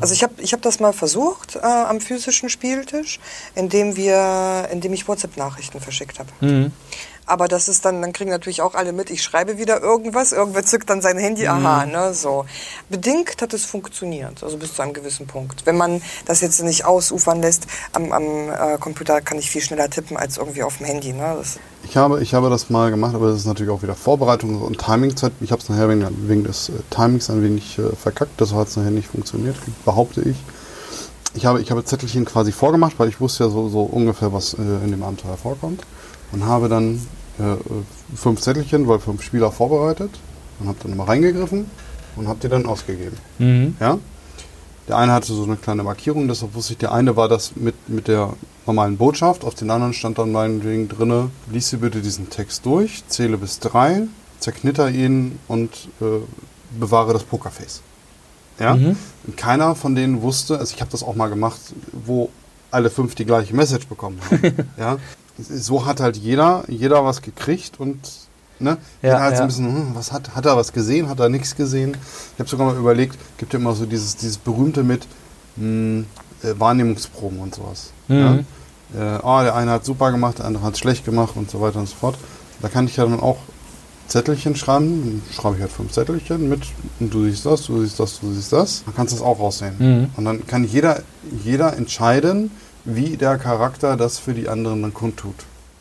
Speaker 3: Also ich habe ich hab das mal versucht äh, am physischen Spieltisch, indem wir, indem ich WhatsApp-Nachrichten verschickt habe.
Speaker 1: Mhm.
Speaker 3: Aber das ist dann, dann kriegen natürlich auch alle mit, ich schreibe wieder irgendwas, irgendwer zückt dann sein Handy, aha, ne, so. Bedingt hat es funktioniert, also bis zu einem gewissen Punkt. Wenn man das jetzt nicht ausufern lässt, am, am äh, Computer kann ich viel schneller tippen als irgendwie auf dem Handy, ne. Das,
Speaker 2: Ich habe, ich habe das mal gemacht, aber das ist natürlich auch wieder Vorbereitung und Timingzeit. Ich habe es nachher wegen, wegen des äh, Timings ein wenig äh, verkackt. Das hat es nachher nicht funktioniert, behaupte ich. Ich habe, ich habe Zettelchen quasi vorgemacht, weil ich wusste ja so, so ungefähr, was äh, in dem Abenteuer vorkommt. Und habe dann äh, fünf Zettelchen, weil fünf Spieler vorbereitet. Und habe dann mal reingegriffen und habe die dann ausgegeben.
Speaker 1: Mhm.
Speaker 2: Ja? Der eine hatte so eine kleine Markierung, deshalb wusste ich, der eine war das mit, mit der normalen Botschaft, auf den anderen stand dann meinetwegen drinne, lies dir bitte diesen Text durch, zähle bis drei, zerknitter ihn und äh, bewahre das Pokerface. Ja?
Speaker 1: Mhm.
Speaker 2: Und keiner von denen wusste, also ich habe das auch mal gemacht, wo alle fünf die gleiche Message bekommen haben. ja? So hat halt jeder, jeder was gekriegt und ne,
Speaker 1: Ja,
Speaker 2: jeder halt so
Speaker 1: ja.
Speaker 2: ein bisschen, hm, was hat, hat er was gesehen, hat er nichts gesehen. Ich habe sogar mal überlegt, gibt ja immer so dieses, dieses berühmte mit mh, äh, Wahrnehmungsproben und sowas.
Speaker 1: Mhm.
Speaker 2: Ja? Äh, ah, der eine hat super gemacht, der andere hat schlecht gemacht und so weiter und so fort. Da kann ich ja dann auch Zettelchen schreiben, dann schreibe ich halt fünf Zettelchen mit und du siehst das, du siehst das, du siehst das. Dann kannst du es auch raussehen.
Speaker 1: Mhm.
Speaker 2: Und dann kann jeder, jeder entscheiden, wie der Charakter das für die anderen dann kundtut.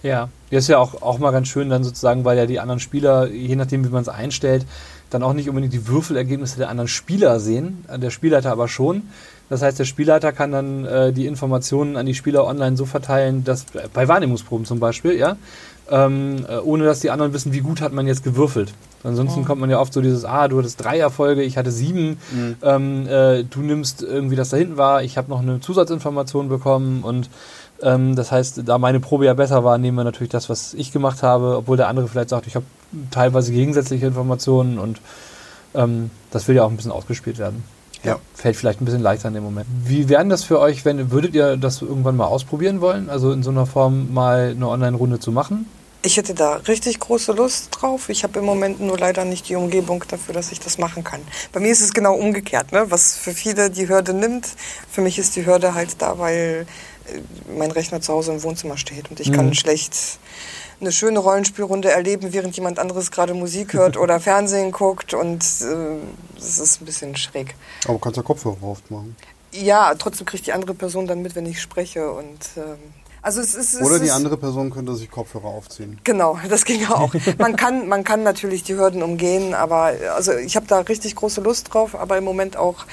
Speaker 1: Ja, das ist ja auch, auch mal ganz schön dann sozusagen, weil ja die anderen Spieler, je nachdem wie man es einstellt, dann auch nicht unbedingt die Würfelergebnisse der anderen Spieler sehen, der Spielleiter aber schon. Das heißt, der Spielleiter kann dann äh, die Informationen an die Spieler online so verteilen, dass bei Wahrnehmungsproben zum Beispiel, ja, ähm, äh, ohne dass die anderen wissen, wie gut hat man jetzt gewürfelt. Ansonsten kommt man ja oft so dieses, ah, du hattest drei Erfolge, ich hatte sieben, ähm, äh, du nimmst irgendwie das da hinten war, ich habe noch eine Zusatzinformation bekommen und ähm, das heißt, da meine Probe ja besser war, nehmen wir natürlich das, was ich gemacht habe, obwohl der andere vielleicht sagt, ich habe teilweise gegensätzliche Informationen und ähm, das will ja auch ein bisschen ausgespielt werden.
Speaker 2: Ja.
Speaker 1: Fällt vielleicht ein bisschen leichter in dem Moment. Wie wären das für euch, wenn würdet ihr das irgendwann mal ausprobieren wollen? Also in so einer Form mal eine Online-Runde zu machen?
Speaker 3: Ich hätte da richtig große Lust drauf. Ich habe im Moment nur leider nicht die Umgebung dafür, dass ich das machen kann. Bei mir ist es genau umgekehrt, ne? was für viele die Hürde nimmt. Für mich ist die Hürde halt da, weil äh, mein Rechner zu Hause im Wohnzimmer steht und ich
Speaker 1: Mhm.
Speaker 3: kann schlecht eine schöne Rollenspielrunde erleben, während jemand anderes gerade Musik hört oder Fernsehen guckt und äh, das ist ein bisschen schräg.
Speaker 2: Aber du kannst ja Kopfhörer aufmachen.
Speaker 3: Ja, trotzdem kriegt die andere Person dann mit, wenn ich spreche und ähm, also es ist es
Speaker 2: Oder die
Speaker 3: ist,
Speaker 2: andere Person könnte sich Kopfhörer aufziehen.
Speaker 3: Genau, das ging ja auch. Man kann, man kann natürlich die Hürden umgehen, aber also ich habe da richtig große Lust drauf, aber im Moment auch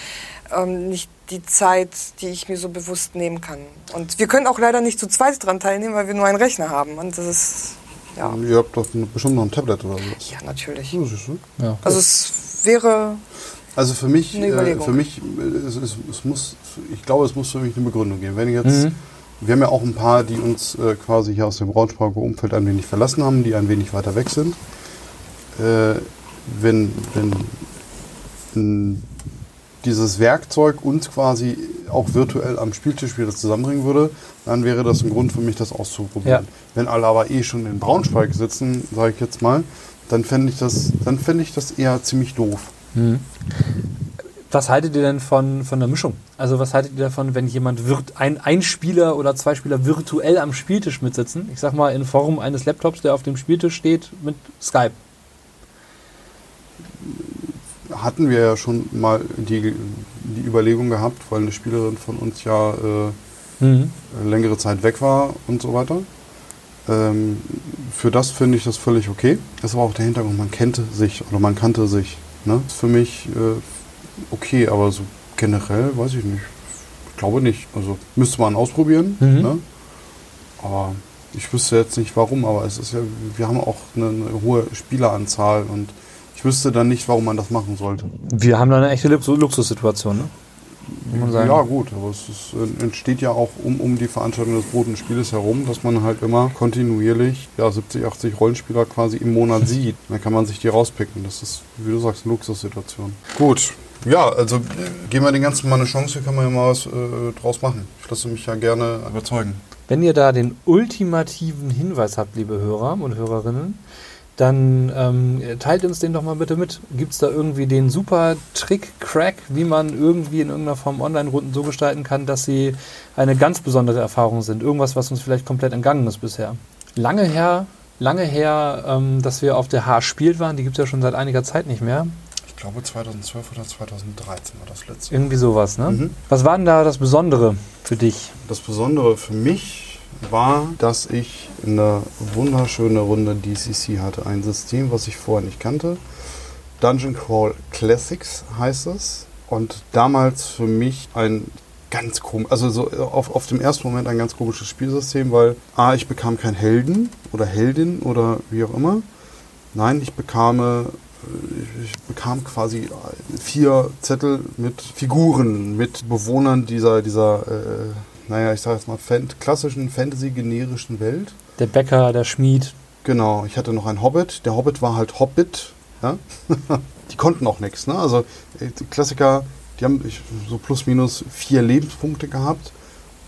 Speaker 3: ähm, nicht die Zeit, die ich mir so bewusst nehmen kann. Und wir können auch leider nicht zu zweit dran teilnehmen, weil wir nur einen Rechner haben. Und das ist Ja,
Speaker 2: Ihr habt doch bestimmt noch ein Tablet oder sowas.
Speaker 3: ja natürlich.
Speaker 2: So, du?
Speaker 1: Ja.
Speaker 3: Also es wäre,
Speaker 2: Also für mich,
Speaker 3: Eine
Speaker 2: äh, für mich, äh, es, es, es muss, ich glaube, es muss für mich eine Begründung geben. Wenn jetzt,
Speaker 1: Mhm.
Speaker 2: Wir haben ja auch ein paar, die uns äh, quasi hier aus dem Braunschweiger Umfeld ein wenig verlassen haben, die ein wenig weiter weg sind. Äh, wenn, wenn dieses Werkzeug uns quasi auch virtuell am Spieltisch wieder zusammenbringen würde, dann wäre das ein Grund für mich, das auszuprobieren.
Speaker 1: Ja.
Speaker 2: Wenn alle aber eh schon in Braunschweig sitzen, sage ich jetzt mal, dann fände ich, das- dann fände ich das eher ziemlich doof.
Speaker 1: Mhm. Was haltet ihr denn von, von der Mischung? Also was haltet ihr davon, wenn jemand wird, ein, ein Spieler oder zwei Spieler virtuell am Spieltisch mitsitzen? Ich sag mal in Form eines Laptops, der auf dem Spieltisch steht mit Skype.
Speaker 2: hatten wir ja schon mal die, die Überlegung gehabt, weil eine Spielerin von uns ja äh,
Speaker 1: Mhm.
Speaker 2: längere Zeit weg war und so weiter. Ähm, für das finde ich das völlig okay. Das ist aber auch der Hintergrund, man kannte sich oder man kannte sich. Ne? Für mich äh, okay, aber so generell weiß ich nicht. Ich glaube nicht. Also müsste man ausprobieren.
Speaker 1: Mhm.
Speaker 2: Ne? Aber ich wüsste jetzt nicht warum, aber es ist ja, wir haben auch eine, eine hohe Spieleranzahl und ich wüsste dann nicht, warum man das machen sollte.
Speaker 1: Wir haben da eine echte Lux- Luxussituation, ne?
Speaker 2: Ja, gut, aber es ist, entsteht ja auch um, um die Veranstaltung des roten Spieles herum, dass man halt immer kontinuierlich ja, 70, 80 Rollenspieler quasi im Monat sieht. Dann kann man sich die rauspicken. Das ist, wie du sagst, eine Luxussituation. Gut. Ja, also geben wir den Ganzen mal eine Chance, hier kann man ja mal was äh, draus machen. Ich lasse mich ja gerne überzeugen.
Speaker 1: Wenn ihr da den ultimativen Hinweis habt, liebe Hörer und Hörerinnen, dann ähm, teilt uns den doch mal bitte mit. Gibt es da irgendwie den super Trick, Crack, wie man irgendwie in irgendeiner Form Online-Runden so gestalten kann, dass sie eine ganz besondere Erfahrung sind? Irgendwas, was uns vielleicht komplett entgangen ist bisher. Lange her, lange her, ähm, dass wir auf der H spielt waren, die gibt es ja schon seit einiger Zeit nicht mehr.
Speaker 2: Ich glaube 2012 oder 2013 war das letzte.
Speaker 1: Irgendwie sowas, ne?
Speaker 2: Mhm.
Speaker 1: Was war denn da das Besondere für dich?
Speaker 2: Das Besondere für mich war, dass ich eine wunderschöne Runde DCC hatte. Ein System, was ich vorher nicht kannte. Dungeon Crawl Classics heißt es. Und damals für mich ein ganz komisch, also so auf, auf dem ersten Moment ein ganz komisches Spielsystem, weil A, ich bekam keinen Helden oder Heldin oder wie auch immer. Nein, ich bekam, ich bekam quasi vier Zettel mit Figuren, mit Bewohnern dieser, dieser äh, naja, ich sage jetzt mal, fan klassischen Fantasy-generischen Welt.
Speaker 1: Der Bäcker, der Schmied.
Speaker 2: Genau, ich hatte noch einen Hobbit. Der Hobbit war halt Hobbit. Ja? die konnten auch nichts. Ne? Also äh, Klassiker, die haben so plus minus vier Lebenspunkte gehabt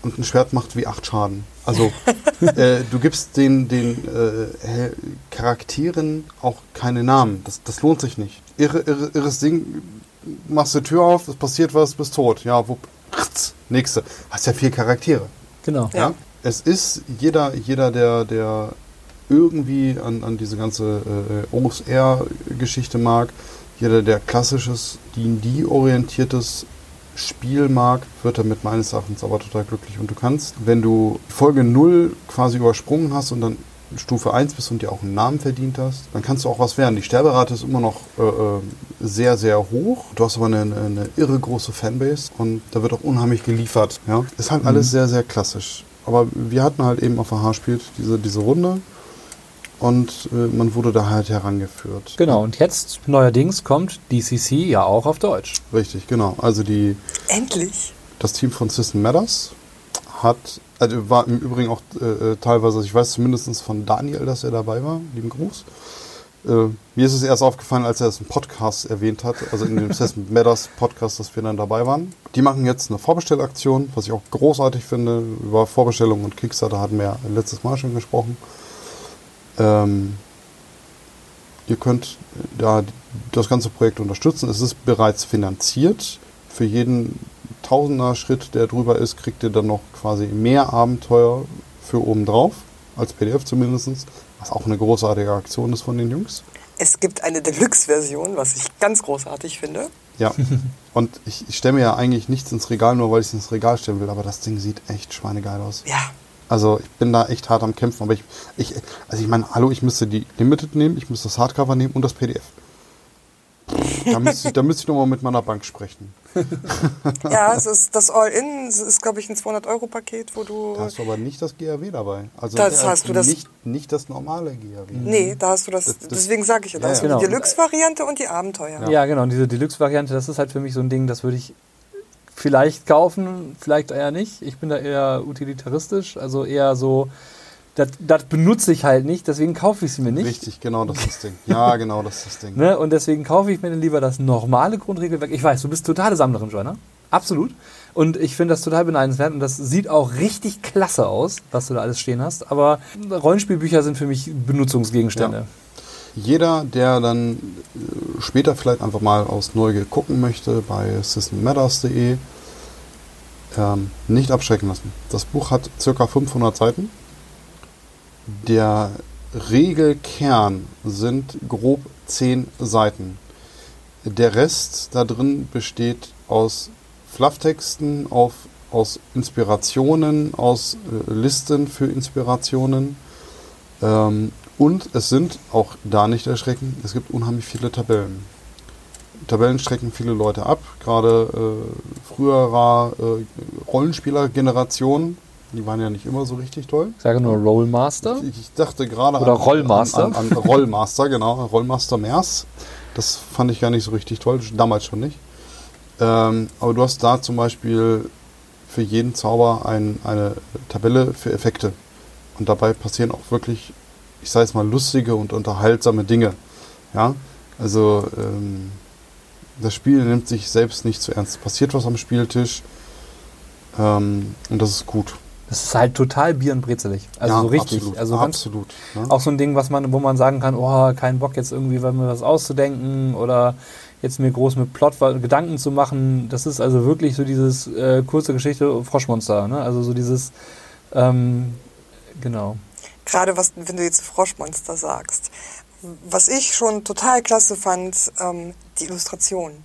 Speaker 2: und ein Schwert macht wie acht Schaden. Also äh, du gibst den, den äh, Charakteren auch keine Namen. Das, das lohnt sich nicht. Irre, irre, irres Ding, machst die Tür auf, es passiert was, bist tot. Ja, wupp, ritz, nächste. Hast ja vier Charaktere.
Speaker 1: Genau.
Speaker 2: Ja. Es ist jeder, jeder der, der irgendwie an, an diese ganze äh, OSR-Geschichte mag, jeder, der klassisches D&D-orientiertes Spiel mag, wird damit meines Erachtens aber total glücklich. Und du kannst, wenn du Folge 0 quasi übersprungen hast und dann Stufe 1 bist und dir auch einen Namen verdient hast, dann kannst du auch was werden. Die Sterberate ist immer noch äh, äh, sehr, sehr hoch. Du hast aber eine, eine irre große Fanbase und da wird auch unheimlich geliefert. Ja? Ist halt alles sehr, sehr klassisch. Aber wir hatten halt eben auf AHA spielt diese, diese Runde und äh, man wurde da halt herangeführt.
Speaker 1: Genau, und jetzt neuerdings kommt DCC ja auch auf Deutsch.
Speaker 2: Richtig, genau. Also die,
Speaker 3: endlich.
Speaker 2: das Team von System Matters hat, also war im Übrigen auch äh, äh, teilweise, ich weiß zumindest von Daniel, dass er dabei war, lieben Gruß. Äh, mir ist es erst aufgefallen, als er es im Podcast erwähnt hat, also in dem System Matters Podcast, dass wir dann dabei waren. Die machen jetzt eine Vorbestellaktion, was ich auch großartig finde. Über Vorbestellungen und Kickstarter hatten wir ja letztes Mal schon gesprochen. Ähm, ihr könnt da das ganze Projekt unterstützen. Es ist bereits finanziert. Für jeden Tausender Schritt, der drüber ist, kriegt ihr dann noch quasi mehr Abenteuer für obendrauf, als PDF zumindest, was auch eine großartige Aktion ist von den Jungs.
Speaker 3: Es gibt eine Deluxe-Version, was ich ganz großartig finde.
Speaker 2: Ja, und ich, ich stelle mir ja eigentlich nichts ins Regal, nur weil ich es ins Regal stellen will, aber das Ding sieht echt schweinegeil aus.
Speaker 3: Ja,
Speaker 2: Also ich bin da echt hart am Kämpfen, aber ich, ich also ich meine, hallo, ich müsste die Limited nehmen, ich müsste das Hardcover nehmen und das PDF. Da müsste ich, da müsste ich nochmal mit meiner Bank sprechen.
Speaker 3: Ja, es ist das All-In, es ist, glaube ich, ein 200-Euro-Paket, wo du...
Speaker 2: Da hast du aber nicht das GAW dabei. Also
Speaker 3: Das
Speaker 2: äh,
Speaker 3: hast du das-
Speaker 2: Nicht, nicht das normale GAW.
Speaker 3: Nee, da hast du das,
Speaker 2: Das- das-
Speaker 3: deswegen sage ich ja, da
Speaker 2: Ja,
Speaker 3: hast du
Speaker 1: ja.
Speaker 3: die
Speaker 1: Genau.
Speaker 3: Deluxe-Variante und die Abenteuer.
Speaker 1: Ja, genau. Und diese Deluxe-Variante, das ist halt für mich so ein Ding, das würde ich vielleicht kaufen, vielleicht eher nicht. Ich bin da eher utilitaristisch, also eher so, das, das benutze ich halt nicht, deswegen kaufe ich sie mir nicht.
Speaker 2: Richtig, genau das ist das Ding. Ja, genau das ist das Ding.
Speaker 1: Ne? Und deswegen kaufe ich mir dann lieber das normale Grundregelwerk. Ich weiß, du bist totale Sammlerin, Joanna. Absolut. Und ich finde das total beneidenswert und das sieht auch richtig klasse aus, was du da alles stehen hast. Aber Rollenspielbücher sind für mich Benutzungsgegenstände.
Speaker 2: Ja. Jeder, der dann äh, später vielleicht einfach mal aus Neugier gucken möchte bei systemmatters.de, ähm, nicht abschrecken lassen. Das Buch hat circa 500 Seiten. Der Regelkern sind grob 10 Seiten. Der Rest da drin besteht aus Flufftexten, auf, aus Inspirationen, aus äh, Listen für Inspirationen. Ähm, und es sind, auch da nicht erschrecken, es gibt unheimlich viele Tabellen. Tabellen schrecken viele Leute ab, gerade äh, früherer äh, Rollenspieler-Generation, die waren ja nicht immer so richtig toll.
Speaker 1: Ich sage nur Rollmaster.
Speaker 2: Ich, ich dachte gerade
Speaker 1: Oder
Speaker 2: an,
Speaker 1: Rollmaster.
Speaker 2: An, an, an Rollmaster, genau, Rollmaster Mers. Das fand ich gar nicht so richtig toll, damals schon nicht. Ähm, aber du hast da zum Beispiel für jeden Zauber ein, eine Tabelle für Effekte. Und dabei passieren auch wirklich, ich sage jetzt mal, lustige und unterhaltsame Dinge. Ja, also ähm, das Spiel nimmt sich selbst nicht zu ernst. Es passiert was am Spieltisch ähm, und das ist gut.
Speaker 1: Das ist halt total bier- und brezelig. Also so richtig.
Speaker 2: Absolut,
Speaker 1: Also ganz
Speaker 2: absolut. ne?
Speaker 1: Auch so ein Ding, was man, wo man sagen kann, oh, kein Bock jetzt irgendwie mir was auszudenken oder jetzt mir groß mit Plot Gedanken zu machen. Das ist also wirklich so dieses äh, kurze Geschichte Froschmonster, ne? Also so dieses, ähm, genau.
Speaker 3: Gerade was, wenn du jetzt Froschmonster sagst. Was ich schon total klasse fand, ähm, die Illustration.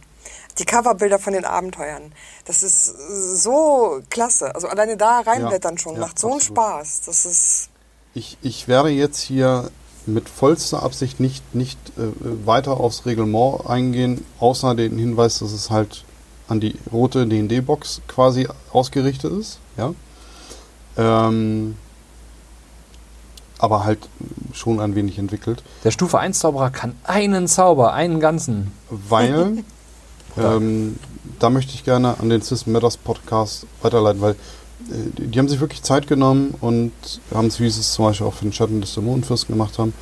Speaker 3: Die Coverbilder von den Abenteuern. Das ist äh, so klasse. Also alleine da reinblättern schon,
Speaker 2: ja,
Speaker 3: macht so einen. Spaß. Das ist.
Speaker 2: Ich, ich werde jetzt hier mit vollster Absicht nicht, nicht äh, weiter aufs Reglement eingehen, außer den Hinweis, dass es halt an die rote D&D-Box quasi ausgerichtet ist. Ja? Ähm, aber halt schon ein wenig entwickelt.
Speaker 1: Der Stufe 1 Zauberer kann einen Zauber, einen ganzen.
Speaker 2: Weil, ähm, da möchte ich gerne an den System Matters Podcast weiterleiten, weil äh, die, die haben sich wirklich Zeit genommen und haben es, wie sie es zum Beispiel auch für den Schatten des Dämonenfürsten gemacht haben,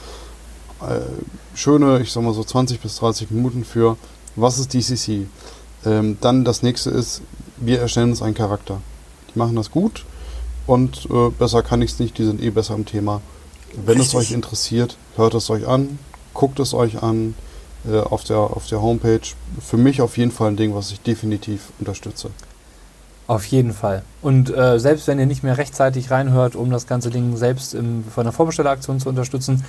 Speaker 2: äh, schöne, ich sag mal so 20 bis 30 Minuten für, was ist DCC? Ähm, dann das nächste ist, wir erstellen uns einen Charakter. Die machen das gut und äh, besser kann ich es nicht, die sind eh besser im Thema. Wenn es
Speaker 3: Richtig.
Speaker 2: euch interessiert, hört es euch an, guckt es euch an äh, auf, der, auf der Homepage. Für mich auf jeden Fall ein Ding, was ich definitiv unterstütze.
Speaker 1: Auf jeden Fall. Und äh, selbst wenn ihr nicht mehr rechtzeitig reinhört, um das ganze Ding selbst im, von der Vorbestelleraktion zu unterstützen,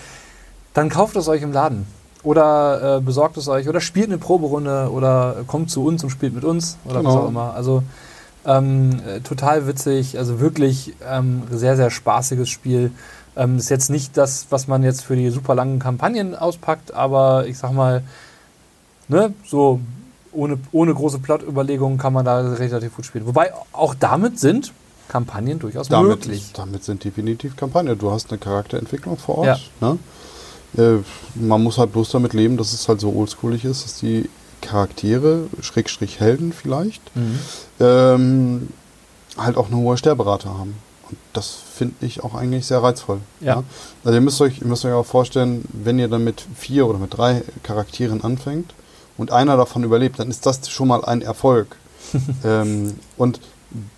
Speaker 1: dann kauft es euch im Laden. Oder äh, besorgt es euch oder spielt eine Proberunde oder kommt zu uns und spielt mit uns oder was
Speaker 2: Genau.
Speaker 1: auch immer. Also ähm, äh, total witzig, also wirklich ähm, sehr, sehr spaßiges Spiel. Ähm, ist jetzt nicht das, was man jetzt für die super langen Kampagnen auspackt, aber ich sag mal, ne, so ohne, ohne große Plot-Überlegungen kann man da relativ gut spielen. Wobei auch damit sind Kampagnen durchaus
Speaker 2: Damit,
Speaker 1: möglich.
Speaker 2: damit sind definitiv Kampagnen. Du hast eine Charakterentwicklung vor Ort. Ne? Äh, man muss halt bloß damit leben, dass es halt so oldschoolig ist, dass die Charaktere, Schrägstrich Helden vielleicht,
Speaker 1: Mhm.
Speaker 2: ähm, halt auch eine hohe Sterberate haben. Und das finde ich auch eigentlich sehr reizvoll.
Speaker 1: Ja.
Speaker 2: Also ihr müsst, euch, ihr müsst euch auch vorstellen, wenn ihr dann mit vier oder mit drei Charakteren anfängt und einer davon überlebt, dann ist das schon mal ein Erfolg. ähm, und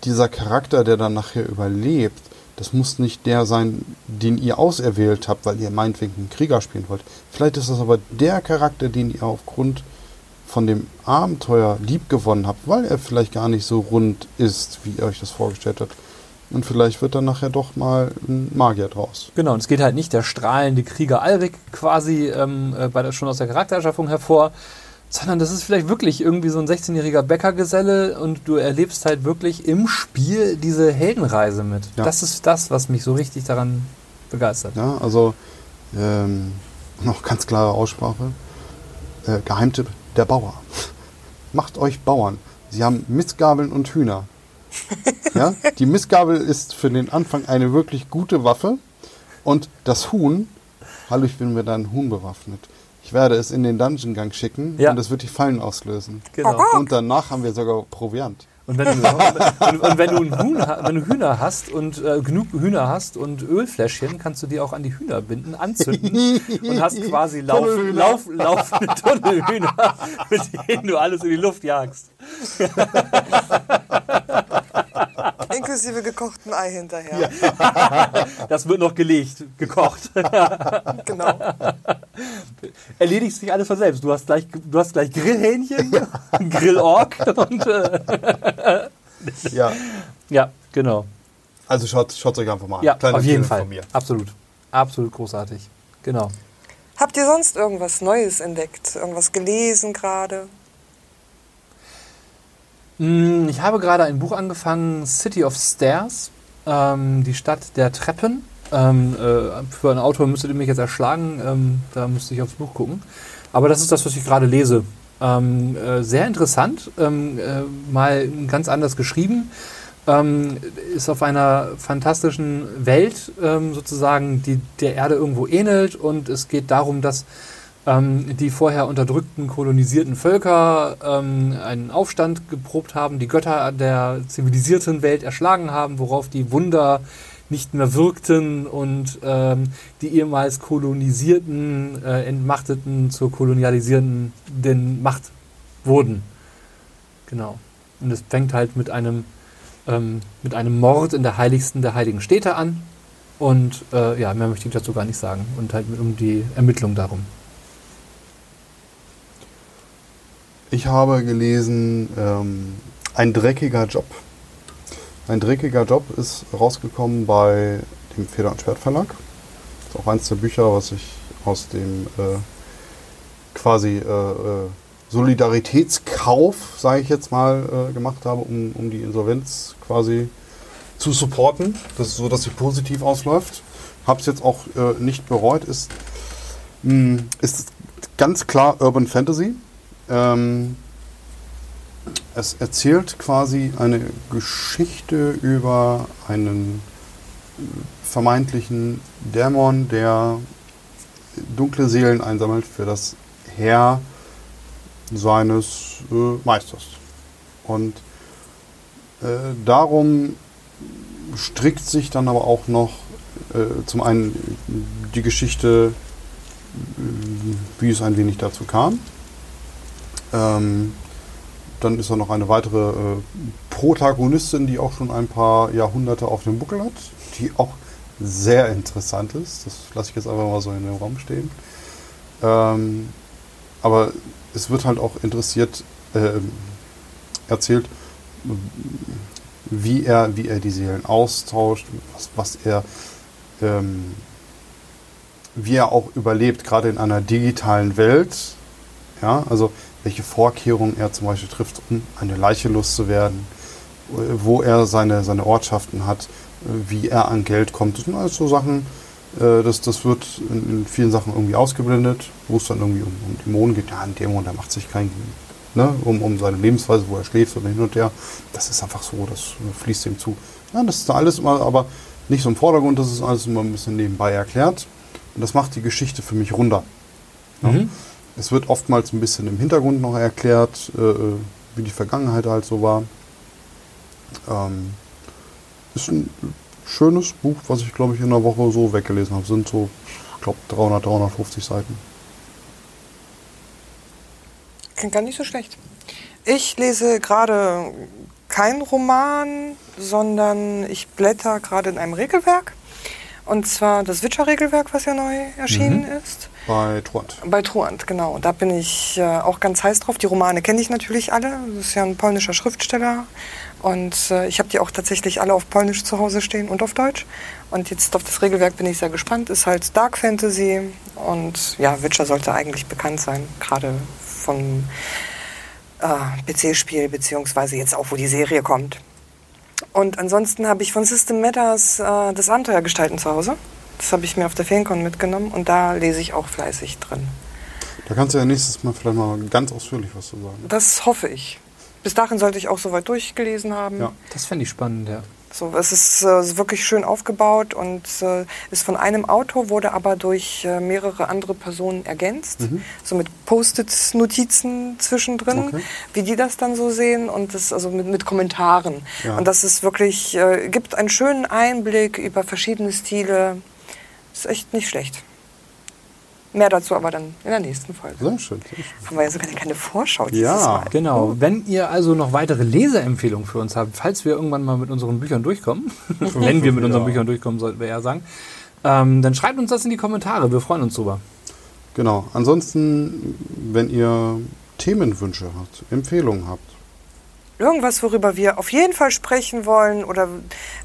Speaker 2: dieser Charakter, der dann nachher überlebt, das muss nicht der sein, den ihr auserwählt habt, weil ihr meinetwegen einen Krieger spielen wollt. Vielleicht ist das aber der Charakter, den ihr aufgrund von dem Abenteuer liebgewonnen habt, weil er vielleicht gar nicht so rund ist, wie ihr euch das vorgestellt habt. Und vielleicht wird dann nachher doch mal ein Magier draus.
Speaker 1: Genau, und es geht halt nicht der strahlende Krieger Alrik quasi ähm, äh, bei der, schon aus der Charaktererschaffung hervor, sondern das ist vielleicht wirklich irgendwie so ein 16-jähriger Bäckergeselle und du erlebst halt wirklich im Spiel diese Heldenreise mit.
Speaker 2: Ja.
Speaker 1: Das ist das, was mich so richtig daran begeistert.
Speaker 2: Ja, also ähm, noch ganz klare Aussprache. Äh, Geheimtipp, der Bauer. Macht euch Bauern. Sie haben Mistgabeln und Hühner. ja? Die Mistgabel ist für den Anfang eine wirklich gute Waffe. Und das Huhn, hallo, ich bin mit einem Huhn bewaffnet. Ich werde es in den Dungeon-Gang schicken
Speaker 1: Ja.
Speaker 2: und es wird die Fallen auslösen.
Speaker 1: Genau.
Speaker 2: Und danach haben wir sogar Proviant.
Speaker 1: Und wenn du, und, und wenn du, ha- wenn du Hühner hast und äh, genug Hühner hast und Ölfläschchen, kannst du die auch an die Hühner binden, anzünden und hast quasi lauf, lauf, laufende Tunnelhühner, mit denen du alles in die Luft jagst.
Speaker 3: Inklusive gekochtem Ei hinterher.
Speaker 1: Das wird noch gelegt, gekocht.
Speaker 3: Genau.
Speaker 1: Erledigt sich alles von selbst. Du hast gleich, du hast gleich Grillhähnchen, Grillorg und äh,
Speaker 2: Ja,
Speaker 1: ja, genau.
Speaker 2: also schaut es euch einfach mal an.
Speaker 1: Ja,
Speaker 2: Kleine
Speaker 1: auf jeden
Speaker 2: Empfehlung
Speaker 1: Fall.
Speaker 2: Von mir.
Speaker 1: Absolut. Absolut großartig. Genau.
Speaker 3: Habt ihr sonst irgendwas Neues entdeckt? Irgendwas gelesen gerade?
Speaker 1: Mm, Ich habe gerade ein Buch angefangen, City of Stairs, ähm, die Stadt der Treppen. Ähm, äh, für einen Autor müsstet ihr mich jetzt erschlagen, ähm, da müsste ich aufs Buch gucken. Aber das ist das, was ich gerade lese. Ähm, äh, sehr interessant, ähm, äh, mal ganz anders geschrieben. Ähm, ist auf einer fantastischen Welt sozusagen, die der Erde irgendwo ähnelt und es geht darum, dass ähm, die vorher unterdrückten, kolonisierten Völker ähm, einen Aufstand geprobt haben, die Götter der zivilisierten Welt erschlagen haben, worauf die Wunder nicht mehr wirkten und ähm, die ehemals kolonisierten, äh, entmachteten zur kolonialisierenden den Macht wurden. Genau. Und es fängt halt mit einem, ähm, mit einem Mord in der heiligsten der heiligen Städte an. Und äh, ja, mehr möchte ich dazu gar nicht sagen. Und halt mit, um die Ermittlung darum.
Speaker 2: Ich habe gelesen, ähm, ein dreckiger Job. Ein dreckiger Job ist rausgekommen bei dem Feder- und Schwert Verlag. Das ist auch eins der Bücher, was ich aus dem äh, quasi äh, äh, Solidaritätskauf, sage ich jetzt mal, äh, gemacht habe, um, um die Insolvenz quasi zu supporten. Das ist so, dass sie positiv ausläuft. Habe es jetzt auch äh, nicht bereut. Ist, mh, ist ganz klar Urban Fantasy. Ähm, es erzählt quasi eine Geschichte über einen vermeintlichen Dämon, der dunkle Seelen einsammelt für das Heer seines äh, Meisters. Und äh, darum strickt sich dann aber auch noch äh, zum einen die Geschichte, äh, wie es ein wenig dazu kam. Ähm, dann ist da noch eine weitere äh, Protagonistin, die auch schon ein paar Jahrhunderte auf dem Buckel hat, die auch sehr interessant ist. Das lasse ich jetzt einfach mal so in den Raum stehen. Ähm, aber es wird halt auch interessiert ähm, erzählt, wie er, wie er die Seelen austauscht, was, was er, ähm, wie er auch überlebt, gerade in einer digitalen Welt. Ja, also welche Vorkehrungen er zum Beispiel trifft, um eine Leiche loszuwerden, wo er seine, seine Ortschaften hat, wie er an Geld kommt. Das sind alles so Sachen, äh, das, das wird in, vielen Sachen irgendwie ausgeblendet, wo es dann irgendwie um, um Dämonen geht. Ja, ein Dämon, der macht sich kein, ne, um, um seine Lebensweise, wo er schläft und hin und her. Das ist einfach so, das fließt ihm zu. Ja, das ist alles immer, aber nicht so im Vordergrund, das ist alles immer ein bisschen nebenbei erklärt. Und das macht die Geschichte für mich runder. Ja. Es wird oftmals ein bisschen im Hintergrund noch erklärt, äh, wie die Vergangenheit halt so war. Ähm, ist ein schönes Buch, was ich glaube ich in einer Woche so weggelesen habe. Sind so, ich glaube 300, 350 Seiten.
Speaker 3: Klingt gar nicht so schlecht. Ich lese gerade keinen Roman, sondern ich blätter gerade in einem Regelwerk. Und zwar das Witcher-Regelwerk, was ja neu erschienen
Speaker 1: Mhm.
Speaker 3: ist.
Speaker 2: Bei Truant.
Speaker 3: Bei Truant, genau. Und da bin ich äh, auch ganz heiß drauf. Die Romane kenne ich natürlich alle. Das ist ja ein polnischer Schriftsteller. Und äh, ich habe die auch tatsächlich alle auf Polnisch zu Hause stehen und auf Deutsch. Und jetzt auf das Regelwerk bin ich sehr gespannt. Ist halt Dark Fantasy. Und ja, Witcher sollte eigentlich bekannt sein. Gerade vom äh, PC-Spiel, beziehungsweise jetzt auch, wo die Serie kommt. Und ansonsten habe ich von System Matters äh, das Abenteuer gestalten zu Hause. Das habe ich mir auf der Feencon mitgenommen und da lese ich auch fleißig drin.
Speaker 2: Da kannst du ja nächstes Mal vielleicht mal ganz ausführlich was zu sagen.
Speaker 3: Das hoffe ich. bis dahin sollte ich auch soweit durchgelesen haben.
Speaker 2: Ja.
Speaker 1: Das fände ich spannend, ja.
Speaker 3: So, es ist äh, wirklich schön aufgebaut und äh, ist von einem Autor, wurde aber durch äh, mehrere andere Personen ergänzt. So mit Post-it-Notizen zwischendrin,
Speaker 2: Okay.
Speaker 3: wie die das dann so sehen und das also mit, mit Kommentaren.
Speaker 2: Ja.
Speaker 3: Und das ist wirklich, äh, gibt einen schönen Einblick über verschiedene Stile. Ist echt nicht schlecht. Mehr dazu aber dann in der nächsten Folge.
Speaker 2: Sehr schön. Sehr schön.
Speaker 3: Haben wir ja sogar eine kleine Vorschau dieses
Speaker 2: Ja.
Speaker 3: Mal.
Speaker 1: Genau. Wenn ihr also noch weitere Leseempfehlungen für uns habt, falls wir irgendwann mal mit unseren Büchern durchkommen, wenn wir mit unseren
Speaker 2: Ja.
Speaker 1: Büchern durchkommen, sollten wir eher sagen, ähm, dann schreibt uns das in die Kommentare. Wir freuen uns drüber.
Speaker 2: Genau. Ansonsten, wenn ihr Themenwünsche habt, Empfehlungen habt,
Speaker 3: Irgendwas, worüber wir auf jeden Fall sprechen wollen oder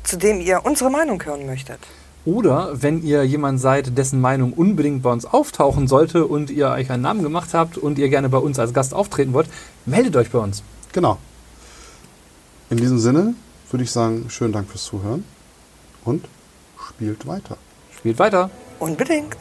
Speaker 3: zu dem ihr unsere Meinung hören möchtet.
Speaker 1: Oder wenn ihr jemand seid, dessen Meinung unbedingt bei uns auftauchen sollte und ihr euch einen Namen gemacht habt und ihr gerne bei uns als Gast auftreten wollt, meldet euch bei uns.
Speaker 2: genau. In diesem Sinne würde ich sagen, schönen Dank fürs Zuhören und spielt weiter.
Speaker 1: Spielt weiter.
Speaker 3: Unbedingt.